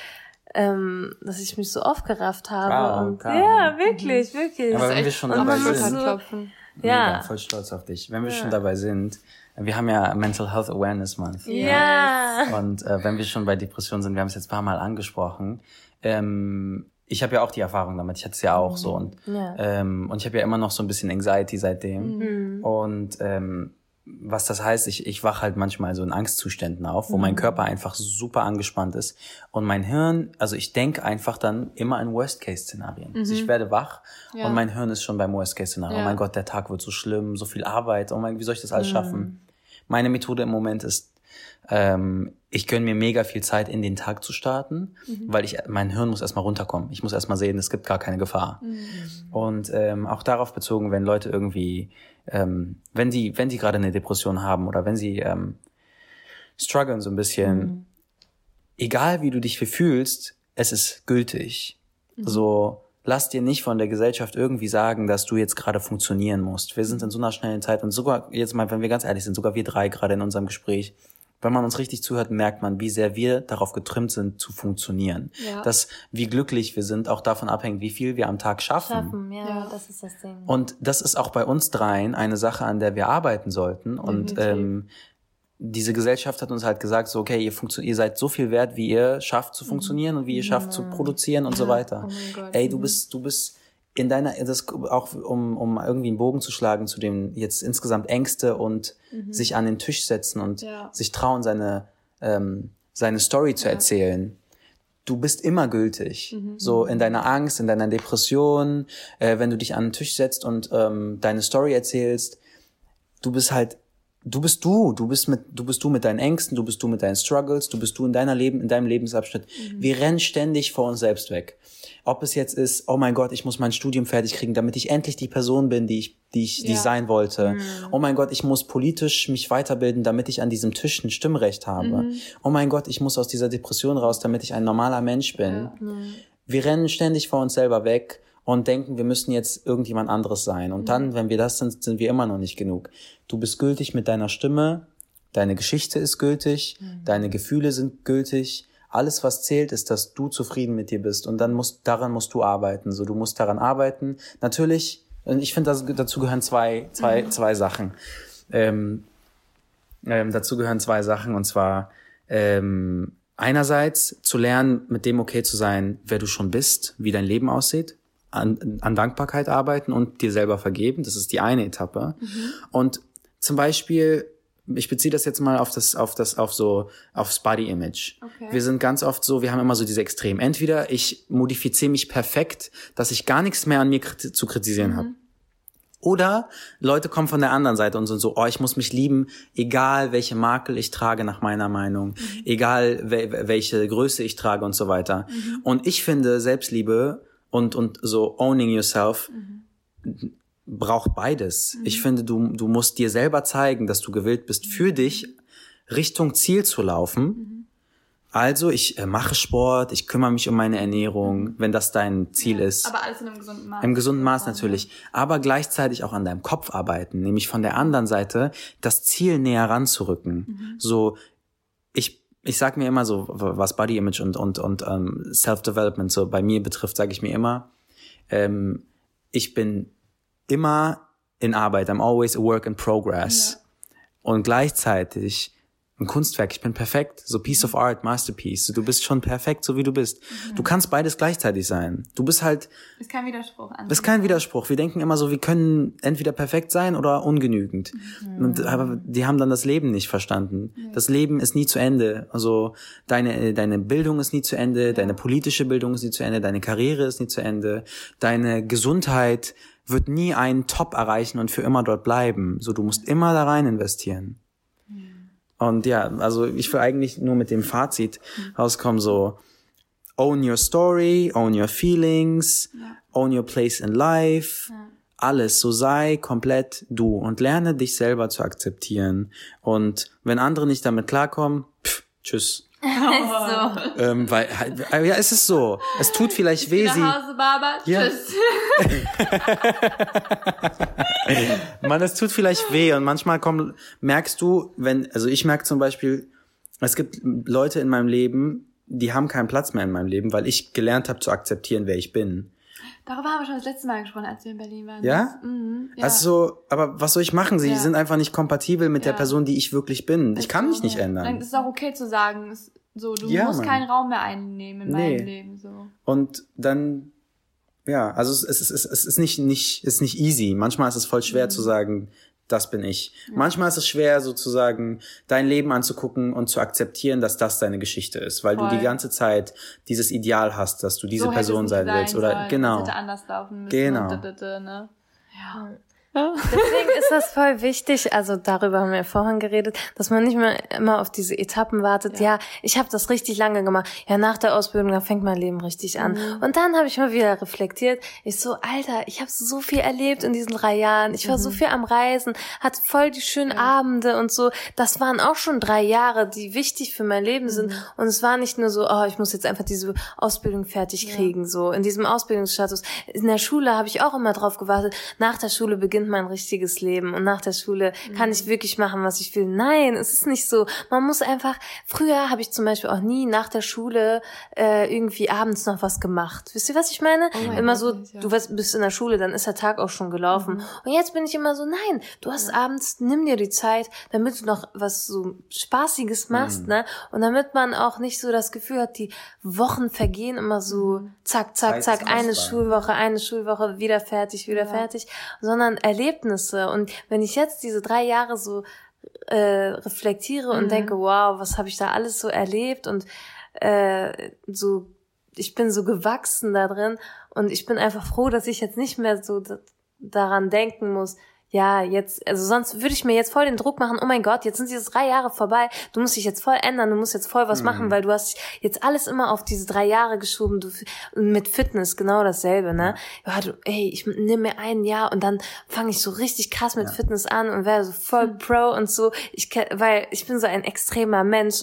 ähm, dass ich mich so aufgerafft habe. Wow, und, ja, wirklich, wirklich. Aber wenn wir schon und dabei sind, so- Klopfen. Ja. mega, voll stolz auf dich. Wenn wir schon dabei sind, wir haben ja Mental Health Awareness Month. ja. Und äh, wenn wir schon bei Depressionen sind, wir haben es jetzt ein paar Mal angesprochen. Ähm, ich habe ja auch die Erfahrung damit. Ich hatte es ja auch so und Ja. ähm, und ich habe ja immer noch so ein bisschen Anxiety seitdem. Mhm. Und ähm, was das heißt, ich, ich wach halt manchmal so in Angstzuständen auf, wo Mhm. mein Körper einfach super angespannt ist und mein Hirn, also ich denke einfach dann immer in Worst-Case-Szenarien. Also ich werde wach Ja. und mein Hirn ist schon beim Worst-Case-Szenario. Ja. Oh mein Gott, der Tag wird so schlimm, so viel Arbeit. Oh mein, wie soll ich das Mhm. alles schaffen? Meine Methode im Moment ist Ähm, ich gönne mir mega viel Zeit, in den Tag zu starten, weil ich mein Hirn muss erstmal runterkommen. Ich muss erstmal sehen, es gibt gar keine Gefahr. Und ähm, auch darauf bezogen, wenn Leute irgendwie, ähm, wenn sie, wenn sie gerade eine Depression haben oder wenn sie ähm, strugglen so ein bisschen, egal wie du dich fühlst, es ist gültig. So, lass dir nicht von der Gesellschaft irgendwie sagen, dass du jetzt gerade funktionieren musst. Wir sind in so einer schnellen Zeit und sogar, jetzt mal, wenn wir ganz ehrlich sind, sogar wir drei gerade in unserem Gespräch, wenn man uns richtig zuhört, merkt man, wie sehr wir darauf getrimmt sind, zu funktionieren. Ja. Dass, wie glücklich wir sind, auch davon abhängt, wie viel wir am Tag schaffen. Schaffen, ja, Ja. das ist das Ding. Und das ist auch bei uns dreien eine Sache, an der wir arbeiten sollten. Und Definitiv. ähm, diese Gesellschaft hat uns halt gesagt, so, okay, ihr, ihr seid so viel wert, wie ihr schafft zu funktionieren und wie ihr schafft zu produzieren und so weiter. Oh. Ey, du bist, du bist in deiner, das auch um, um irgendwie einen Bogen zu schlagen zu dem jetzt insgesamt Ängste und sich an den Tisch setzen und Ja. sich trauen, seine, ähm, seine Story zu erzählen. Du bist immer gültig. So in deiner Angst, in deiner Depression, äh, wenn du dich an den Tisch setzt und ähm, deine Story erzählst, du bist halt du bist du, du bist mit du bist du mit deinen Ängsten, du bist du mit deinen Struggles, du bist du in deiner Leben in deinem Lebensabschnitt. Wir rennen ständig vor uns selbst weg. Ob es jetzt ist, oh mein Gott, ich muss mein Studium fertig kriegen, damit ich endlich die Person bin, die ich die ich die ich Ja. sein wollte. Oh mein Gott, ich muss politisch mich weiterbilden, damit ich an diesem Tisch ein Stimmrecht habe. Oh mein Gott, ich muss aus dieser Depression raus, damit ich ein normaler Mensch bin. Wir rennen ständig vor uns selber weg und denken, wir müssen jetzt irgendjemand anderes sein. Und dann, wenn wir das sind, sind wir immer noch nicht genug. Du bist gültig mit deiner Stimme, deine Geschichte ist gültig, deine Gefühle sind gültig. Alles, was zählt, ist, dass du zufrieden mit dir bist. Und dann musst, daran musst du arbeiten. So, du musst daran arbeiten. Natürlich, und ich finde, dazu gehören zwei, zwei, zwei Sachen. Ähm, ähm, dazu gehören zwei Sachen. Und zwar, ähm, einerseits zu lernen, mit dem okay zu sein, wer du schon bist, wie dein Leben aussieht, an, an Dankbarkeit arbeiten und dir selber vergeben. Das ist die eine Etappe. Und zum Beispiel, ich beziehe das jetzt mal auf das, auf das, auf so, aufs Body Image. Okay. Wir sind ganz oft so, wir haben immer so diese Extremen. Entweder ich modifiziere mich perfekt, dass ich gar nichts mehr an mir kriti- zu kritisieren habe. Oder Leute kommen von der anderen Seite und sind so, oh, ich muss mich lieben, egal welche Makel ich trage nach meiner Meinung, egal wel welche Größe ich trage und so weiter. Und ich finde, Selbstliebe und, und so owning yourself braucht beides. Ich finde, du, du musst dir selber zeigen, dass du gewillt bist, für dich Richtung Ziel zu laufen. Also, ich äh, mache Sport, ich kümmere mich um meine Ernährung, wenn das dein Ziel ist. Aber alles in einem gesunden Maß. Im gesunden Maß natürlich. Aber gleichzeitig auch an deinem Kopf arbeiten, nämlich von der anderen Seite das Ziel näher ranzurücken. So, ich, ich sag mir immer so, was Body Image und, und, und ähm, Self-Development so bei mir betrifft, sage ich mir immer, ähm, ich bin immer in Arbeit. I'm always a work in progress. Und gleichzeitig ein Kunstwerk. Ich bin perfekt. So Piece of Art, Masterpiece. Du bist schon perfekt, so wie du bist. Du kannst beides gleichzeitig sein. Du bist halt Ist kein Widerspruch an. das ist kein Widerspruch. Wir denken immer so, wir können entweder perfekt sein oder ungenügend. Und, aber die haben dann das Leben nicht verstanden. Das Leben ist nie zu Ende. Also deine, deine Bildung ist nie zu Ende, deine politische Bildung ist nie zu Ende, deine Karriere ist nie zu Ende, deine Gesundheit wird nie einen Top erreichen und für immer dort bleiben. So, du musst immer da rein investieren. Und ja, also ich will eigentlich nur mit dem Fazit rauskommen, so, own your story, own your feelings, own your place in life. Alles, so sei komplett du und lerne dich selber zu akzeptieren. Und wenn andere nicht damit klarkommen, pff, tschüss. so. Ähm, weil, äh, ja, es ist so. Es tut vielleicht weh, sie. Nach Hause, Baba. Ja. Tschüss. Man, es tut vielleicht weh und manchmal kommen, merkst du, wenn, also ich merke zum Beispiel, es gibt Leute in meinem Leben, die haben keinen Platz mehr in meinem Leben, weil ich gelernt habe zu akzeptieren, wer ich bin. Darüber haben wir schon das letzte Mal gesprochen, als wir in Berlin waren. Ja? Mhm, ja. Also so, aber was soll ich machen? Sie Ja. sind einfach nicht kompatibel mit der Ja. Person, die ich wirklich bin. Ich kann mich nicht ändern. ist es auch okay zu sagen, so, du musst Mann. keinen Raum mehr einnehmen in Nee. meinem Leben, so. Und dann, ja, also es, es, es, es ist nicht, nicht, ist nicht easy. Manchmal ist es voll schwer Mhm. zu sagen, das bin ich. Manchmal ist es schwer, sozusagen dein Leben anzugucken und zu akzeptieren, dass das deine Geschichte ist, weil du Voll. die ganze Zeit dieses Ideal hast, dass du diese so Person sein willst. Oder sollen, genau. Es hätte anders laufen müssen. Genau. Und, d- d- d- ne? Ja. Deswegen ist das voll wichtig, also darüber haben wir ja vorhin geredet, dass man nicht mehr immer auf diese Etappen wartet. Ja, ich habe das richtig lange gemacht. Ja, nach der Ausbildung, da fängt mein Leben richtig an. Und dann habe ich mal wieder reflektiert. Ich so, Alter, ich habe so viel erlebt in diesen drei Jahren. Ich war so viel am Reisen, hatte voll die schönen Abende und so. Das waren auch schon drei Jahre, die wichtig für mein Leben sind. Und es war nicht nur so, oh, ich muss jetzt einfach diese Ausbildung fertig kriegen, so in diesem Ausbildungsstatus. In der Schule habe ich auch immer drauf gewartet. Nach der Schule beginnt mein richtiges Leben und nach der Schule kann ich wirklich machen, was ich will. Nein, es ist nicht so. Man muss einfach. Früher habe ich zum Beispiel auch nie nach der Schule äh, irgendwie abends noch was gemacht. Wisst ihr, was ich meine? mein immer Gott, so, ja. du was- bist in der Schule, dann ist der Tag auch schon gelaufen. Und jetzt bin ich immer so, nein, du hast abends, nimm dir die Zeit, damit du noch was so Spaßiges machst, ne? Und damit man auch nicht so das Gefühl hat, die Wochen vergehen immer so zack, zack, Zeit zack, eine. Schulwoche, eine Schulwoche, wieder fertig, wieder fertig, sondern Erlebnisse. Und wenn ich jetzt diese drei Jahre so äh, reflektiere und denke, wow, was habe ich da alles so erlebt? Und äh, so, ich bin so gewachsen da drin. Und ich bin einfach froh, dass ich jetzt nicht mehr so daran denken muss, ja, jetzt, also sonst würde ich mir jetzt voll den Druck machen, oh mein Gott, jetzt sind diese drei Jahre vorbei, du musst dich jetzt voll ändern, du musst jetzt voll was machen, weil du hast jetzt alles immer auf diese drei Jahre geschoben, du, und mit Fitness genau dasselbe, ne? Ja, du, ey, ich nehme mir ein Jahr und dann fange ich so richtig krass mit Fitness an und werde so voll Pro und so, ich, weil ich bin so ein extremer Mensch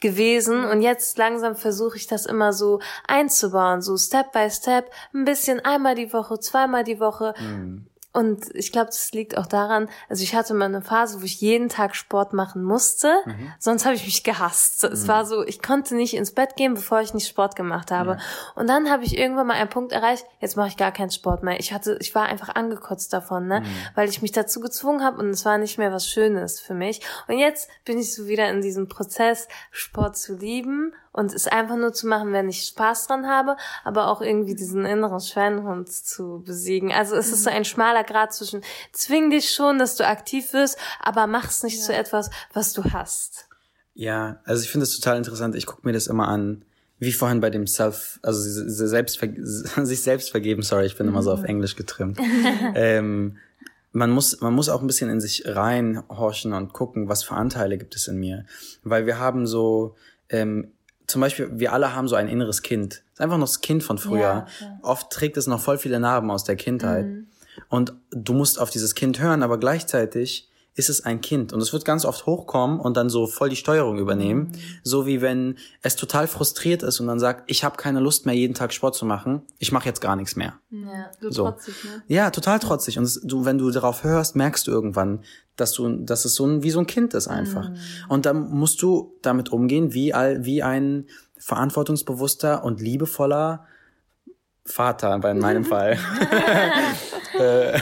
gewesen und jetzt langsam versuche ich das immer so einzubauen, so Step by Step, ein bisschen einmal die Woche, zweimal die Woche. Und ich glaube, das liegt auch daran, also ich hatte mal eine Phase, wo ich jeden Tag Sport machen musste, sonst habe ich mich gehasst. Es war so, ich konnte nicht ins Bett gehen, bevor ich nicht Sport gemacht habe. Und dann habe ich irgendwann mal einen Punkt erreicht, jetzt mache ich gar keinen Sport mehr. Ich hatte, ich war einfach angekotzt davon, ne, weil ich mich dazu gezwungen habe und es war nicht mehr was Schönes für mich. Und jetzt bin ich so wieder in diesem Prozess, Sport zu lieben und es einfach nur zu machen, wenn ich Spaß dran habe, aber auch irgendwie diesen inneren Schweinehund zu besiegen. Also es ist so ein schmaler Grad zwischen zwing dich schon, dass du aktiv wirst, aber mach's nicht zu etwas, was du hast. Ja, also ich finde es total interessant. Ich gucke mir das immer an, wie vorhin bei dem Self, also Selbstver sich selbst vergeben. Sorry, ich bin immer so auf Englisch getrimmt. ähm, man muss, man muss auch ein bisschen in sich reinhorchen und gucken, was für Anteile gibt es in mir, weil wir haben so ähm, zum Beispiel, wir alle haben so ein inneres Kind. Das ist einfach noch das Kind von früher. Ja, Oft trägt es noch voll viele Narben aus der Kindheit. Und du musst auf dieses Kind hören, aber gleichzeitig ist es ein Kind. Und es wird ganz oft hochkommen und dann so voll die Steuerung übernehmen. So wie wenn es total frustriert ist und dann sagt, ich habe keine Lust mehr, jeden Tag Sport zu machen. Ich mache jetzt gar nichts mehr. Ja. So, So. trotzig, ne? Ja, total trotzig. Und es, du, wenn du darauf hörst, merkst du irgendwann, dass du, dass es so ein, wie so ein Kind ist einfach. Und dann musst du damit umgehen, wie all, wie ein verantwortungsbewusster und liebevoller Vater, bei in meinem Fall. äh,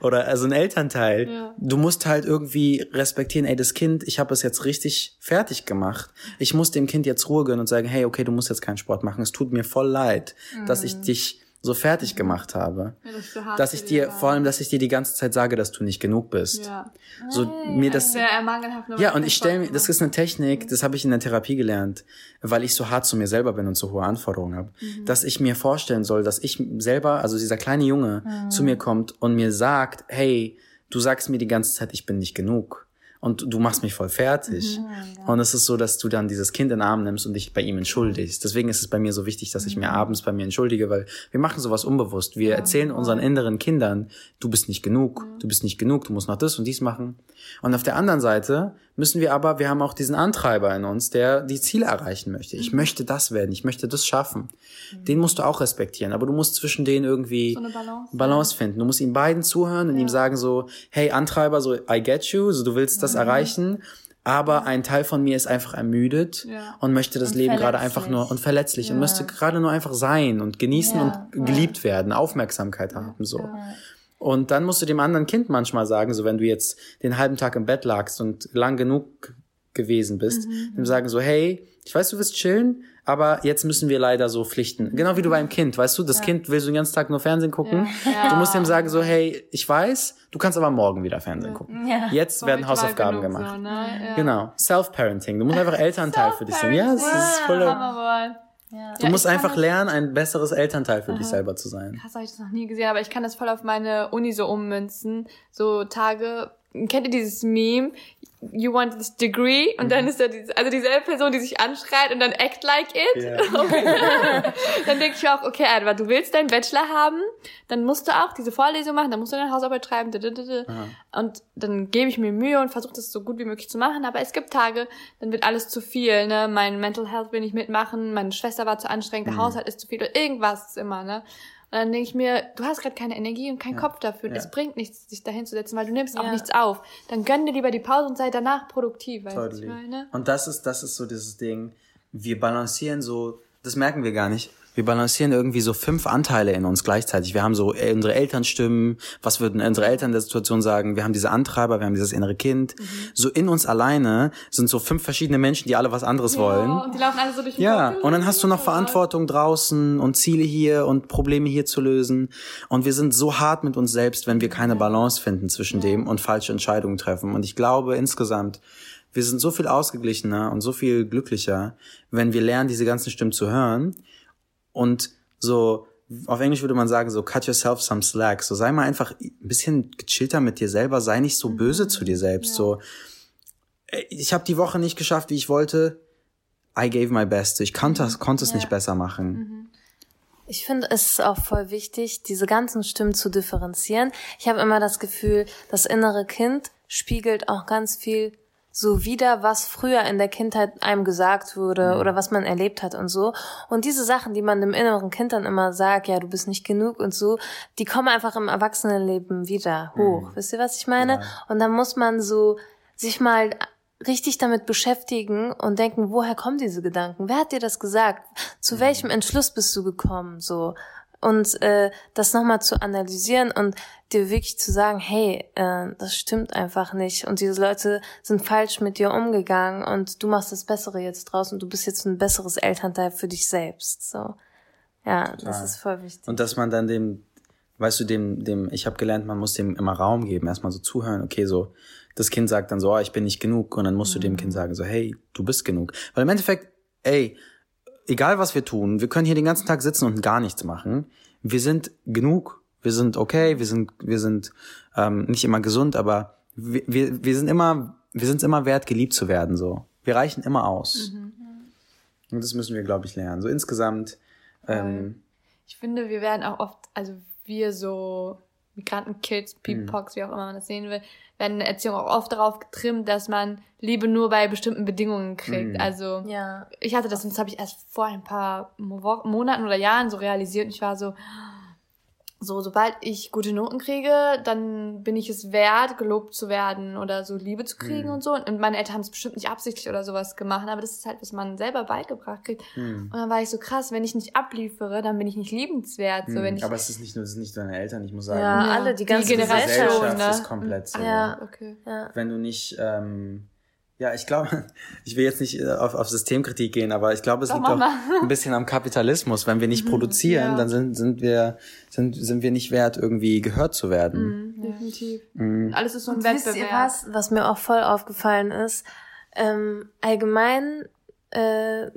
oder also ein Elternteil. Ja. Du musst halt irgendwie respektieren, ey, das Kind, ich habe es jetzt richtig fertig gemacht. Ich muss dem Kind jetzt Ruhe gönnen und sagen, hey, okay, du musst jetzt keinen Sport machen. Es tut mir voll leid, dass ich dich so fertig gemacht habe. Ja, das so Dass ich dir, aber- vor allem, dass ich dir die ganze Zeit sage, dass du nicht genug bist. Ja. So mir das Sehr ja, und ich stelle mir, das ist eine Technik, das habe ich in der Therapie gelernt, weil ich so hart zu mir selber bin und so hohe Anforderungen habe, dass ich mir vorstellen soll, dass ich selber, also dieser kleine Junge, zu mir kommt und mir sagt, hey, du sagst mir die ganze Zeit, ich bin nicht genug. Und du machst mich voll fertig. Und es ist so, dass du dann dieses Kind in den Arm nimmst und dich bei ihm entschuldigst. Deswegen ist es bei mir so wichtig, dass ich mir abends bei mir entschuldige, weil wir machen sowas unbewusst. Wir erzählen unseren inneren Kindern, du bist nicht genug, du bist nicht genug, du musst noch das und dies machen. Und auf der anderen Seite müssen wir aber, wir haben auch diesen Antreiber in uns, der die Ziele erreichen möchte. Ich möchte das werden, ich möchte das schaffen. Den musst du auch respektieren, aber du musst zwischen denen irgendwie So eine Balance. Balance finden. Du musst ihm beiden zuhören und ihm sagen so, hey Antreiber, so I get you, so du willst das erreichen, aber ein Teil von mir ist einfach ermüdet Ja. und möchte das Und Leben gerade einfach nur und verletzlich und möchte gerade nur einfach sein und genießen Ja. und geliebt werden, Aufmerksamkeit haben so. Und dann musst du dem anderen Kind manchmal sagen, so wenn du jetzt den halben Tag im Bett lagst und lang genug gewesen bist, dem sagen so, hey, ich weiß, du wirst chillen, aber jetzt müssen wir leider so pflichten. Genau wie du beim Kind, weißt du, das Kind will so den ganzen Tag nur Fernsehen gucken. Ja. Du musst dem sagen so, hey, ich weiß, du kannst aber morgen wieder Fernsehen gucken. Ja. Jetzt werden Ich war Hausaufgaben gemacht. So, ne? ja. Genau, Self-Parenting. Du musst einfach Elternteil für dich sein. Ja, das ist voll. Ja. Du Ja, musst einfach das- lernen, ein besseres Elternteil für dich selber zu sein. Krass, habe ich das noch nie gesehen, aber ich kann das voll auf meine Uni so ummünzen. So Tage, kennt ihr dieses Meme? You want this degree? Und Mhm. dann ist da diese, also dieselbe Person, die sich anschreit und dann act like it. Ja. dann denke ich auch, okay, Edward, du willst deinen Bachelor haben, dann musst du auch diese Vorlesung machen, dann musst du deine Hausarbeit schreiben, und dann gebe ich mir Mühe und versuche das so gut wie möglich zu machen, aber es gibt Tage, dann wird alles zu viel, ne, mein Mental Health will nicht mitmachen, meine Schwester war zu anstrengend, der Haushalt ist zu viel, oder irgendwas ist immer, ne. Und dann denke ich mir, du hast gerade keine Energie und keinen Kopf dafür. Ja. Es bringt nichts, sich dahin zu setzen, weil du nimmst auch Ja. nichts auf. Dann gönn dir lieber die Pause und sei danach produktiv, weißt du, was ich Totally. meine? Und das ist, das ist so dieses Ding. Wir balancieren so, das merken wir gar nicht. Wir balancieren irgendwie so fünf Anteile in uns gleichzeitig. Wir haben so äh, unsere Elternstimmen. Was würden unsere Eltern in der Situation sagen? Wir haben diese Antreiber, wir haben dieses innere Kind. Mhm. So in uns alleine sind so fünf verschiedene Menschen, die alle was anderes wollen. Ja, und die laufen alle so durch den Ja, Kopf. und dann hast du noch Verantwortung draußen und Ziele hier und Probleme hier zu lösen. Und wir sind so hart mit uns selbst, wenn wir keine Balance finden zwischen dem und falsche Entscheidungen treffen. Und ich glaube insgesamt, wir sind so viel ausgeglichener und so viel glücklicher, wenn wir lernen, diese ganzen Stimmen zu hören und so, auf Englisch würde man sagen, so cut yourself some slack. So sei mal einfach ein bisschen gechillter mit dir selber, sei nicht so böse zu dir selbst. So, ey, ich habe die Woche nicht geschafft, wie ich wollte. I gave my best. Ich konnte, konnte es nicht besser machen. Ich finde es ist auch voll wichtig, diese ganzen Stimmen zu differenzieren. Ich habe immer das Gefühl, das innere Kind spiegelt auch ganz viel so wieder, was früher in der Kindheit einem gesagt wurde oder was man erlebt hat und so. Und diese Sachen, die man dem inneren Kind dann immer sagt, ja, du bist nicht genug und so, die kommen einfach im Erwachsenenleben wieder hoch. Wisst ihr, was ich meine? Und dann muss man so sich mal richtig damit beschäftigen und denken, woher kommen diese Gedanken? Wer hat dir das gesagt? Zu welchem Entschluss bist du gekommen? So und äh, das nochmal zu analysieren und dir wirklich zu sagen, hey, äh, das stimmt einfach nicht und diese Leute sind falsch mit dir umgegangen und du machst das Bessere jetzt draus und du bist jetzt ein besseres Elternteil für dich selbst. So, ja, das ist voll wichtig. Und dass man dann dem, weißt du, dem, dem, ich habe gelernt, man muss dem immer Raum geben, erstmal so zuhören, okay, so, das Kind sagt dann so, oh, ich bin nicht genug, und dann musst du dem Kind sagen, so, hey, du bist genug. Weil im Endeffekt, ey, egal was wir tun, wir können hier den ganzen Tag sitzen und gar nichts machen. Wir sind genug, wir sind okay, wir sind, wir sind ähm, nicht immer gesund, aber wir, wir, wir sind immer, wir sind immer wert, geliebt zu werden. So, wir reichen immer aus. Und das müssen wir, glaube ich, lernen. So insgesamt. Ähm, Ich finde, wir werden auch oft, also wir so Migrantenkids, Peepox, wie auch immer man das sehen will, werden in der Erziehung auch oft darauf getrimmt, dass man Liebe nur bei bestimmten Bedingungen kriegt. Also Ja. ich hatte das und das habe ich erst vor ein paar Mo Monaten oder Jahren so realisiert und ich war so, so, sobald ich gute Noten kriege, dann bin ich es wert, gelobt zu werden oder so Liebe zu kriegen und so. Und meine Eltern haben es bestimmt nicht absichtlich oder sowas gemacht, aber das ist halt, was man selber beigebracht kriegt. Und dann war ich so krass, wenn ich nicht abliefere, dann bin ich nicht liebenswert. So, wenn ich, aber es ist nicht nur, es sind nicht deine Eltern, ich muss sagen. Ja, Ja, alle, die die ganze Generation, Gesellschaft. Ne? ist komplett so. Ja. okay. Wenn du nicht, ähm, ja, ich glaube, ich will jetzt nicht äh, auf, auf Systemkritik gehen, aber ich glaube, es Doch, liegt auch mal. ein bisschen am Kapitalismus. Wenn wir nicht produzieren, ja. dann sind, sind wir, sind, sind wir nicht wert, irgendwie gehört zu werden. Mhm, definitiv. Mhm. Alles ist so ein Und Wettbewerb. wisst ihr was, was mir auch voll aufgefallen ist? Ähm, allgemein äh,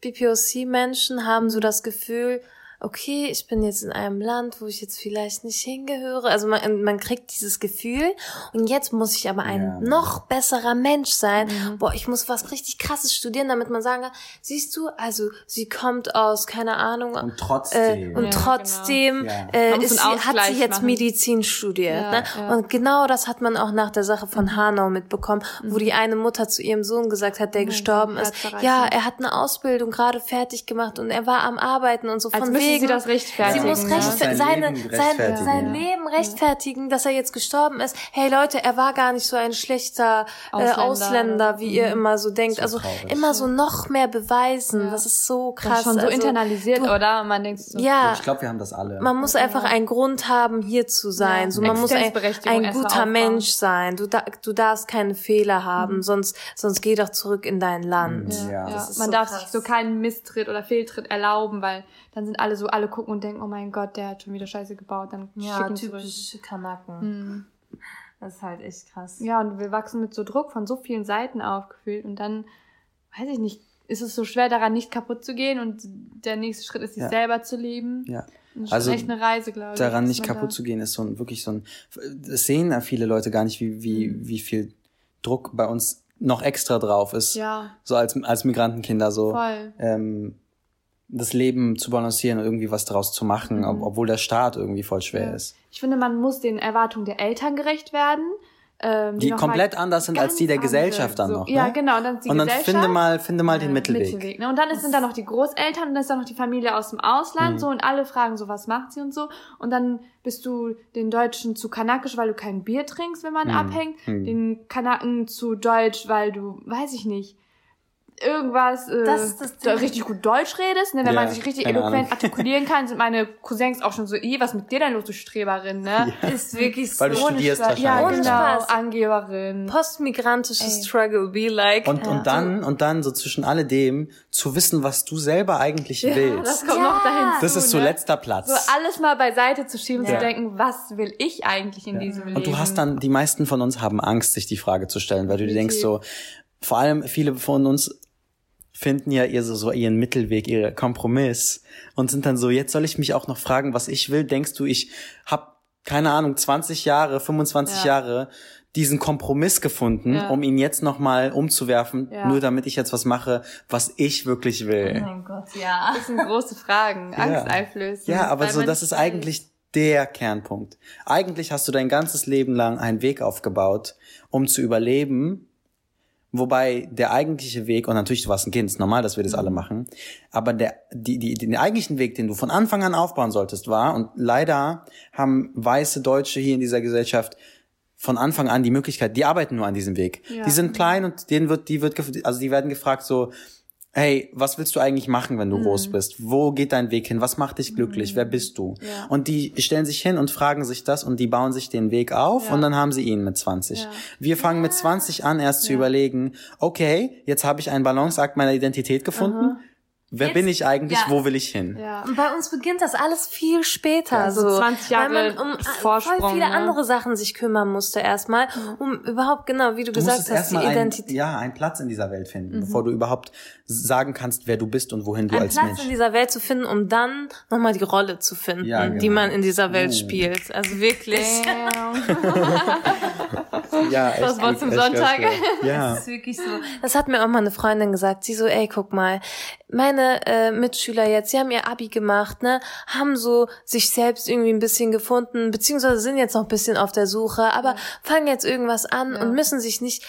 BPOC-Menschen haben so das Gefühl, okay, ich bin jetzt in einem Land, wo ich jetzt vielleicht nicht hingehöre. Also man, man kriegt dieses Gefühl und jetzt muss ich aber ein Ja. noch besserer Mensch sein. Boah, ich muss was richtig krasses studieren, damit man sagen kann, siehst du, also sie kommt aus, keine Ahnung, Und äh, trotzdem. und Ja, trotzdem genau. Äh, ist sie, hat sie jetzt machen. Medizin studiert. Ja, ne? ja. Und genau das hat man auch nach der Sache von Hanau mitbekommen, wo die eine Mutter zu ihrem Sohn gesagt hat, der Mhm. Gestorben ist, ja, er hat eine Ausbildung gerade fertig gemacht und er war am Arbeiten und so Als von wegen. sie das rechtfertigen. Sie muss ne? rechtfer Sein seine, Leben sein, rechtfertigen. sein Ja. Leben rechtfertigen, dass er jetzt gestorben ist. Hey Leute, er war gar nicht so ein schlechter äh, Ausländer. Ausländer, wie ihr immer so denkt. So also traurig. immer so noch mehr beweisen. Ja. Das ist so Das krass. ist schon so also, internalisiert, du- oder? Man denkt so, Ja, Ich glaube, wir haben das alle. man muss einfach einen Grund haben, hier zu sein. Ja. So, man muss ein, ein guter aufbauen. Mhm. Mensch sein. Du, da, du darfst keine Fehler haben, sonst, sonst geh doch zurück in dein Land. Ja. Ja, Das man so darf krass. sich so keinen Misstritt oder Fehltritt erlauben, weil dann sind alle so, alle gucken und denken, oh mein Gott, der hat schon wieder Scheiße gebaut, dann Ja, schicken zurück. typisch Kanaken. Mhm. Das ist halt echt krass. Ja, und wir wachsen mit so Druck von so vielen Seiten aufgefühlt und dann, weiß ich nicht, ist es so schwer, daran nicht kaputt zu gehen und der nächste Schritt ist, sich Ja. selber zu lieben. Ja. Das ist Also echt eine Reise, glaube ich. daran nicht kaputt da- zu gehen, ist so ein, wirklich so ein, das sehen ja viele Leute gar nicht, wie, wie, wie viel Druck bei uns noch extra drauf ist. Ja, So als, als Migrantenkinder so. voll. Ähm, das Leben zu balancieren und irgendwie was daraus zu machen, ob, obwohl der Staat irgendwie voll schwer Mhm. Ja. ist. Ich finde, man muss den Erwartungen der Eltern gerecht werden. Ähm, Die mal komplett anders sind als die der ganz Gesellschaft dann andere. noch. So, Ja, ne? genau. Und dann die und dann finde mal, finde mal den Ja, Mittelweg. ne? Und dann ist, sind da noch die Großeltern und dann ist da noch die Familie aus dem Ausland Mhm. so und alle fragen so, was macht sie und so. Und dann bist du den Deutschen zu kanakisch, weil du kein Bier trinkst, wenn man Mhm. abhängt. Mhm. Den Kanaken zu deutsch, weil du, weiß ich nicht, irgendwas äh, Das das richtig gut Deutsch redest. Ne? Wenn Ja, man sich richtig eloquent Ahnung. artikulieren kann, sind meine Cousins auch schon so, "Ih, was mit dir denn los, du Streberin, ne? Ist wirklich so. Weil du studierst Spaß. Ja, genau, Spaß. Angeberin. Postmigrantische Ey. Struggle be like. Und, und dann, und dann so zwischen alledem zu wissen, was du selber eigentlich Ja, willst. das kommt Ja. noch dahin. Das ist so ne? letzter Platz. So alles mal beiseite zu schieben, Ja. zu denken, was will ich eigentlich in diesem Leben? Und du hast dann, die meisten von uns haben Angst, sich die Frage zu stellen, weil du dir denkst so, vor allem viele von uns finden ja ihr so, so ihren Mittelweg, ihren Kompromiss und sind dann so, jetzt soll ich mich auch noch fragen, was ich will. Denkst du, ich hab, keine Ahnung, 20 Jahre, 25 Ja. Jahre diesen Kompromiss gefunden, Ja. um ihn jetzt nochmal umzuwerfen, Ja. nur damit ich jetzt was mache, was ich wirklich will. mein Gott, ja. Das sind große Fragen, angsteinflößend. Ja, aber so, das ist eigentlich der Kernpunkt. Eigentlich hast du dein ganzes Leben lang einen Weg aufgebaut, um zu überleben. Wobei der eigentliche Weg, und natürlich du warst ein Kind, ist normal, dass wir das Mhm. alle machen, aber der, die, die, den eigentlichen Weg, den du von Anfang an aufbauen solltest, war, und leider haben weiße Deutsche hier in dieser Gesellschaft von Anfang an die Möglichkeit, die arbeiten nur an diesem Weg. Ja. Die sind klein und denen wird, die wird, also die werden gefragt so, hey, was willst du eigentlich machen, wenn du groß bist? Wo geht dein Weg hin? Was macht dich glücklich? Wer bist du? Ja. Und die stellen sich hin und fragen sich das und die bauen sich den Weg auf Ja. und dann haben sie ihn mit 20. Ja. Wir fangen mit 20 an, erst zu überlegen, okay, jetzt habe ich einen Balanceakt meiner Identität gefunden. Wer Jetzt- bin ich eigentlich? ja. Wo will ich hin? Ja. Und bei uns beginnt das alles viel später. Ja, so 20 Jahre weil man um äh, Vorsprung, voll viele ne? andere Sachen sich kümmern musste erstmal, um überhaupt genau, wie du, Du gesagt hast, die einen, Identität. ja, einen Platz in dieser Welt finden, bevor du überhaupt sagen kannst, wer du bist und wohin du einen als Platz Mensch. in dieser Welt zu finden, um dann nochmal die Rolle zu finden, Ja, die genau. man in dieser Welt Uh. spielt. Also wirklich. ja, echt Das Wort zum echt Sonntag. Ja. Das ist wirklich so. Das hat mir auch mal eine Freundin gesagt. Sie so, ey, guck mal, meine äh, Mitschüler jetzt, sie haben ihr Abi gemacht, ne, haben so sich selbst irgendwie ein bisschen gefunden, beziehungsweise sind jetzt noch ein bisschen auf der Suche, aber fangen jetzt irgendwas an Ja. und müssen sich nicht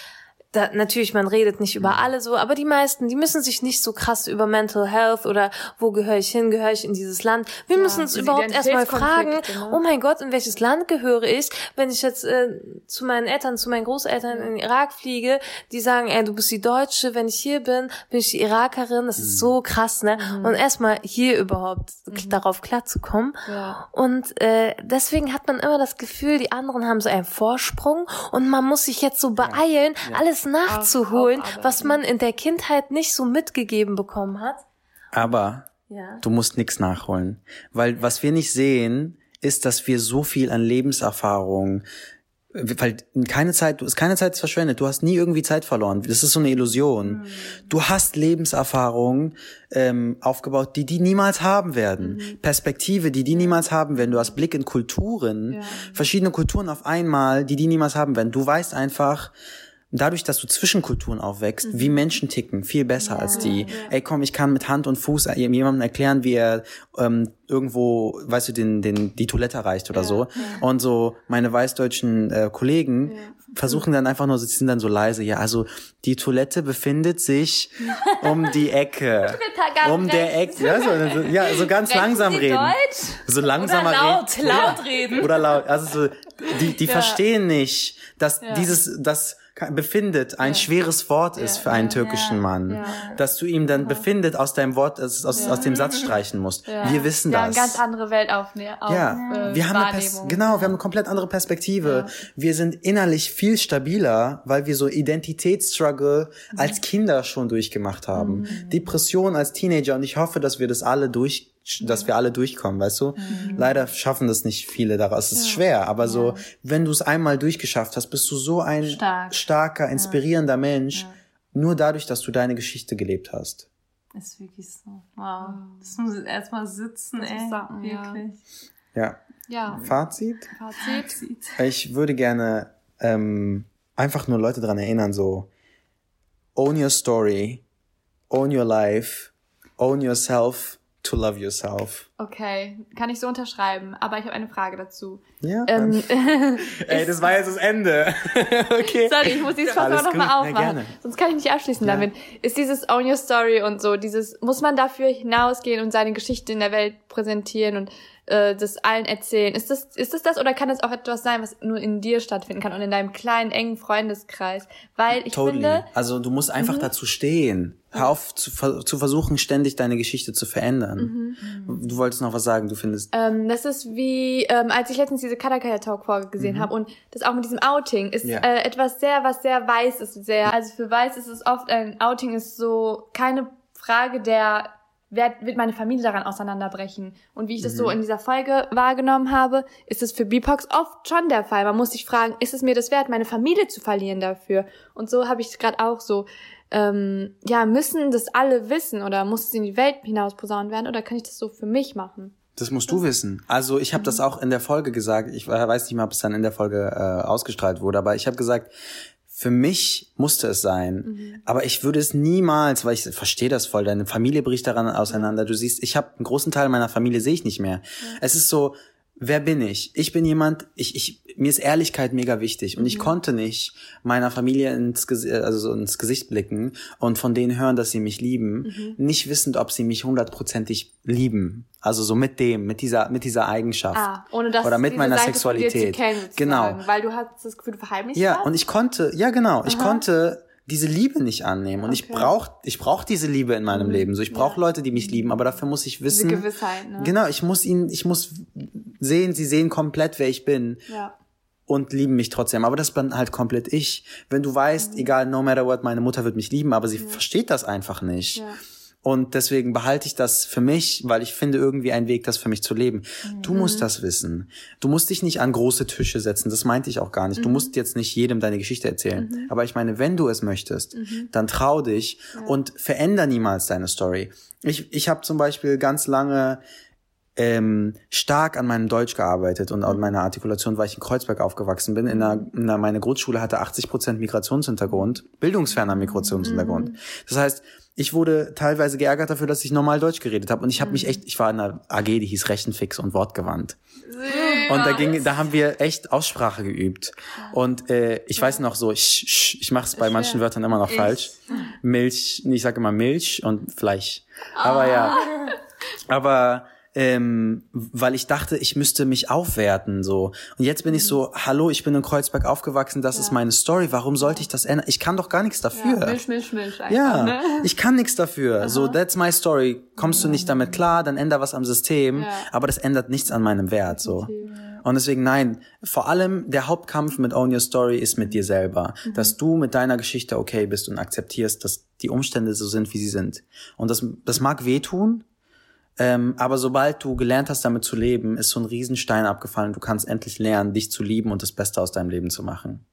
da, natürlich, man redet nicht über alle so, aber die meisten, die müssen sich nicht so krass über Mental Health oder wo gehöre ich hin, gehöre ich in dieses Land. Wir Ja, müssen uns überhaupt erstmal fragen, ne? oh mein Gott, in welches Land gehöre ich? Wenn ich jetzt äh, zu meinen Eltern, zu meinen Großeltern in den Irak fliege, die sagen, ey, du bist die Deutsche, wenn ich hier bin, bin ich die Irakerin. Das ist so krass, ne? Und erstmal hier überhaupt darauf klarzukommen. Ja. Und äh, deswegen hat man immer das Gefühl, die anderen haben so einen Vorsprung und man muss sich jetzt so beeilen, alles nachzuholen, aufarbeiten. was man in der Kindheit nicht so mitgegeben bekommen hat. Aber Ja. Du musst nichts nachholen. Weil was wir nicht sehen, ist, dass wir so viel an Lebenserfahrung, weil keine Zeit, du ist keine Zeit verschwendet. Du hast nie irgendwie Zeit verloren. Das ist so eine Illusion. Du hast Lebenserfahrung ähm, aufgebaut, die die niemals haben werden. Perspektive, die die niemals haben werden. Du hast Blick in Kulturen, Ja. verschiedene Kulturen auf einmal, die die niemals haben werden. Du weißt einfach, dadurch, dass du zwischen Kulturen aufwächst, wie Menschen ticken, viel besser als die. Ey, komm, ich kann mit Hand und Fuß jemandem erklären, wie er ähm, irgendwo, weißt du, den, den, die Toilette erreicht oder so. Und so meine weißdeutschen äh, Kollegen versuchen dann einfach nur, sie sind dann so leise, ja, also die Toilette befindet sich um die Ecke. um der. Ecke. Ja, so, so, ja, so ganz langsam Sie reden. Deutsch? So langsamer Oder laut, reden. laut reden. Oder laut. Also so, die, die Ja. verstehen nicht, dass Ja. dieses, das befindet ein schweres Wort ist Ja. für einen Ja. türkischen Mann. Ja. Dass du ihm dann befindet aus deinem Wort, aus, aus, Ja. aus dem Satz streichen musst. Ja. Wir wissen das. haben ganz andere Welt auf, ne, auf Ja, äh, wir haben eine genau, wir haben eine komplett andere Perspektive. Ja. Wir sind innerlich viel stabiler, weil wir so Identitätsstruggle Mhm. als Kinder schon durchgemacht haben. Depression als Teenager und ich hoffe, dass wir das alle durch dass wir alle durchkommen, weißt du? Leider schaffen das nicht viele daraus. Es ist schwer, aber so, wenn du es einmal durchgeschafft hast, bist du so ein Stark. starker, inspirierender Mensch. Nur dadurch, dass du deine Geschichte gelebt hast. Ist wirklich so. Wow. Das muss erstmal sitzen, Das ey. ja. wirklich. Ja. Ja. Fazit? Fazit. Ich würde gerne ähm, einfach nur Leute daran erinnern, so own your story, own your life, own yourself to love yourself. Okay, kann ich so unterschreiben. Aber ich habe eine Frage dazu. Ja. Ähm, Ey, das war jetzt das Ende. okay. Sorry, ich muss dieses Fass auch nochmal gut. Ja, aufmachen. gerne. Sonst kann ich nicht abschließen Ja. damit. Ist dieses Own Your Story und so, dieses, muss man dafür hinausgehen und seine Geschichte in der Welt präsentieren und äh, das allen erzählen? Ist das, ist das das oder kann das auch etwas sein, was nur in dir stattfinden kann und in deinem kleinen, engen Freundeskreis? Weil ich Totally. finde, also du musst einfach dazu stehen. Hör auf zu, zu versuchen, ständig deine Geschichte zu verändern. Du wolltest noch was sagen, du findest. ähm, das ist wie, ähm, als ich letztens diese Katakaya Talk Folge gesehen habe und das auch mit diesem Outing ist Ja. äh, etwas sehr, was sehr weiß ist, sehr. Also für weiß ist es oft ein Outing ist so keine Frage der wer wird meine Familie daran auseinanderbrechen? Und wie ich das so in dieser Folge wahrgenommen habe, ist es für BIPOX oft schon der Fall. Man muss sich fragen, ist es mir das wert, meine Familie zu verlieren dafür? Und so habe ich es gerade auch so. Ähm, ja, müssen das alle wissen oder muss es in die Welt hinaus posaunt werden oder kann ich das so für mich machen? Das musst du wissen. Also ich habe das auch in der Folge gesagt. Ich weiß nicht mal, ob es dann in der Folge äh, ausgestrahlt wurde, aber ich habe gesagt, für mich musste es sein. Aber ich würde es niemals, weil ich verstehe das voll. Deine Familie bricht daran auseinander. Du siehst, ich habe einen großen Teil meiner Familie sehe ich nicht mehr. Es ist so, wer bin ich? Ich bin jemand, ich, ich, mir ist Ehrlichkeit mega wichtig und ich konnte nicht meiner Familie ins, Gesi- also so ins Gesicht blicken und von denen hören, dass sie mich lieben, nicht wissend, ob sie mich hundertprozentig lieben. Also so mit dem, mit dieser, mit dieser Eigenschaft. Ah, ohne dass oder mit diese meiner Seite Sexualität. Kennen, genau. Weil du hast das Gefühl, du verheimlichst Ja, was? und ich konnte, ja genau, ich konnte diese Liebe nicht annehmen und ich Okay. Mhm. brauch, ich brauch diese Liebe in meinem Leben. So, ich brauche Leute, die mich lieben, aber dafür muss ich diese wissen. Gewissheit, ne? Genau, ich muss ihnen, ich muss sehen, sie sehen komplett, wer ich bin Ja. und lieben mich trotzdem. Aber das bin halt komplett ich. Wenn du weißt, Mhm. egal, no matter what, meine Mutter wird mich lieben, aber sie versteht das einfach nicht. Ja. Und deswegen behalte ich das für mich, weil ich finde irgendwie einen Weg, das für mich zu leben. Du Mhm. musst das wissen. Du musst dich nicht an große Tische setzen. Das meinte ich auch gar nicht. Du Mhm. musst jetzt nicht jedem deine Geschichte erzählen. Aber ich meine, wenn du es möchtest, Mhm. dann trau dich und veränder niemals deine Story. Ich, ich habe zum Beispiel ganz lange ähm, stark an meinem Deutsch gearbeitet und an meiner Artikulation, weil ich in Kreuzberg aufgewachsen bin. In einer, in einer, meine Grundschule hatte 80 Prozent Migrationshintergrund, bildungsferner Migrationshintergrund. Das heißt, ich wurde teilweise geärgert dafür, dass ich normal Deutsch geredet habe. Und ich habe mich echt, ich war in einer AG, die hieß Rechenfix und Wortgewandt. Und da ging, da haben wir echt Aussprache geübt. Und äh, ich weiß noch so, ich, ich, ich mache es bei manchen Wörtern immer noch falsch. Milch, ich sage immer Milch und Fleisch. Aber ja. Aber ähm, weil ich dachte, ich müsste mich aufwerten so. Und jetzt bin ich so, hallo, ich bin in Kreuzberg aufgewachsen, das ist meine Story. Warum sollte ich das ändern? Ich kann doch gar nichts dafür. Ja, Milch, Milch, Milch einfach, Ja, ne? ich kann nichts dafür. So, that's my story. Kommst du nicht damit klar, dann änder was am System. Ja. Aber das ändert nichts an meinem Wert. So. Und deswegen nein. Vor allem der Hauptkampf mit Own Your Story ist mit dir selber, Mhm. dass du mit deiner Geschichte okay bist und akzeptierst, dass die Umstände so sind, wie sie sind. Und das, das mag wehtun. Ähm, aber sobald du gelernt hast, damit zu leben, ist so ein Riesenstein abgefallen. Du kannst endlich lernen, dich zu lieben und das Beste aus deinem Leben zu machen.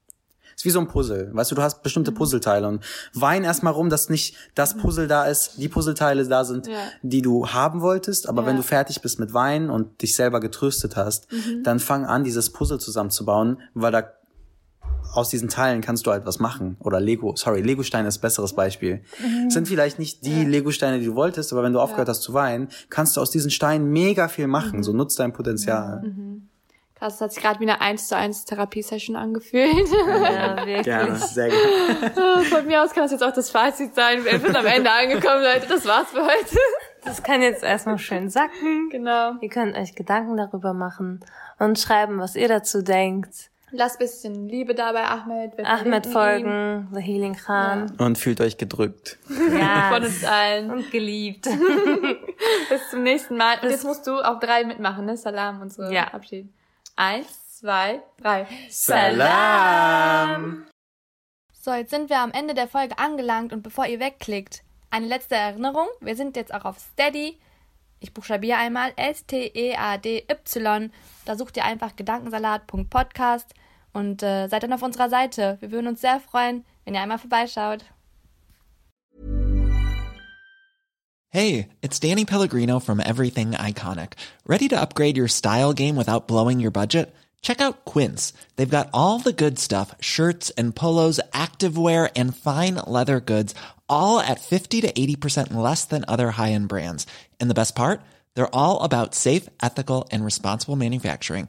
Ist wie so ein Puzzle. Weißt du, du hast bestimmte Puzzleteile und wein erstmal rum, dass nicht das Puzzle da ist, die Puzzleteile da sind, Ja. die du haben wolltest. Aber Ja. wenn du fertig bist mit Weinen und dich selber getröstet hast, dann fang an, dieses Puzzle zusammenzubauen, weil da aus diesen Teilen kannst du halt was machen. Oder Lego, sorry, Lego-Steine ist ein besseres Beispiel. Sind vielleicht nicht die Lego-Steine, die du wolltest, aber wenn du aufgehört hast zu weinen, kannst du aus diesen Steinen mega viel machen. So nutzt dein Potenzial. Krass, das hat sich gerade wie eine 1 zu 1 Therapiesession angefühlt. Ja, wirklich. Gerne, sehr gerne. Von mir aus kann das jetzt auch das Fazit sein. Wir sind am Ende angekommen, Leute. Das war's für heute. Das kann jetzt erstmal schön sacken. Genau. Ihr könnt euch Gedanken darüber machen und schreiben, was ihr dazu denkt. Lass bisschen Liebe da bei Ahmed. Wir Ahmed folgen, The Healing Khan. Und fühlt euch gedrückt. Ja. Von uns allen. Und geliebt. Bis zum nächsten Mal. Und jetzt musst du auch drei mitmachen, ne? Salam und so. Ja. Abschied. Eins, zwei, drei. Salam! So, jetzt sind wir am Ende der Folge angelangt und bevor ihr wegklickt, eine letzte Erinnerung. Wir sind jetzt auch auf Steady. Ich buchstabiere einmal S-T-E-A-D-Y. Da sucht ihr einfach gedankensalat.podcast Und äh, seid dann auf unserer Seite. Wir würden uns sehr freuen, wenn ihr einmal vorbeischaut. Hey, it's Danny Pellegrino from Everything Iconic. Ready to upgrade your style game without blowing your budget? Check out Quince. They've got all the good stuff shirts and polos, activewear, and fine leather goods, all at 50 to 80% less than other high end brands. And the best part? They're all about safe, ethical, and responsible manufacturing.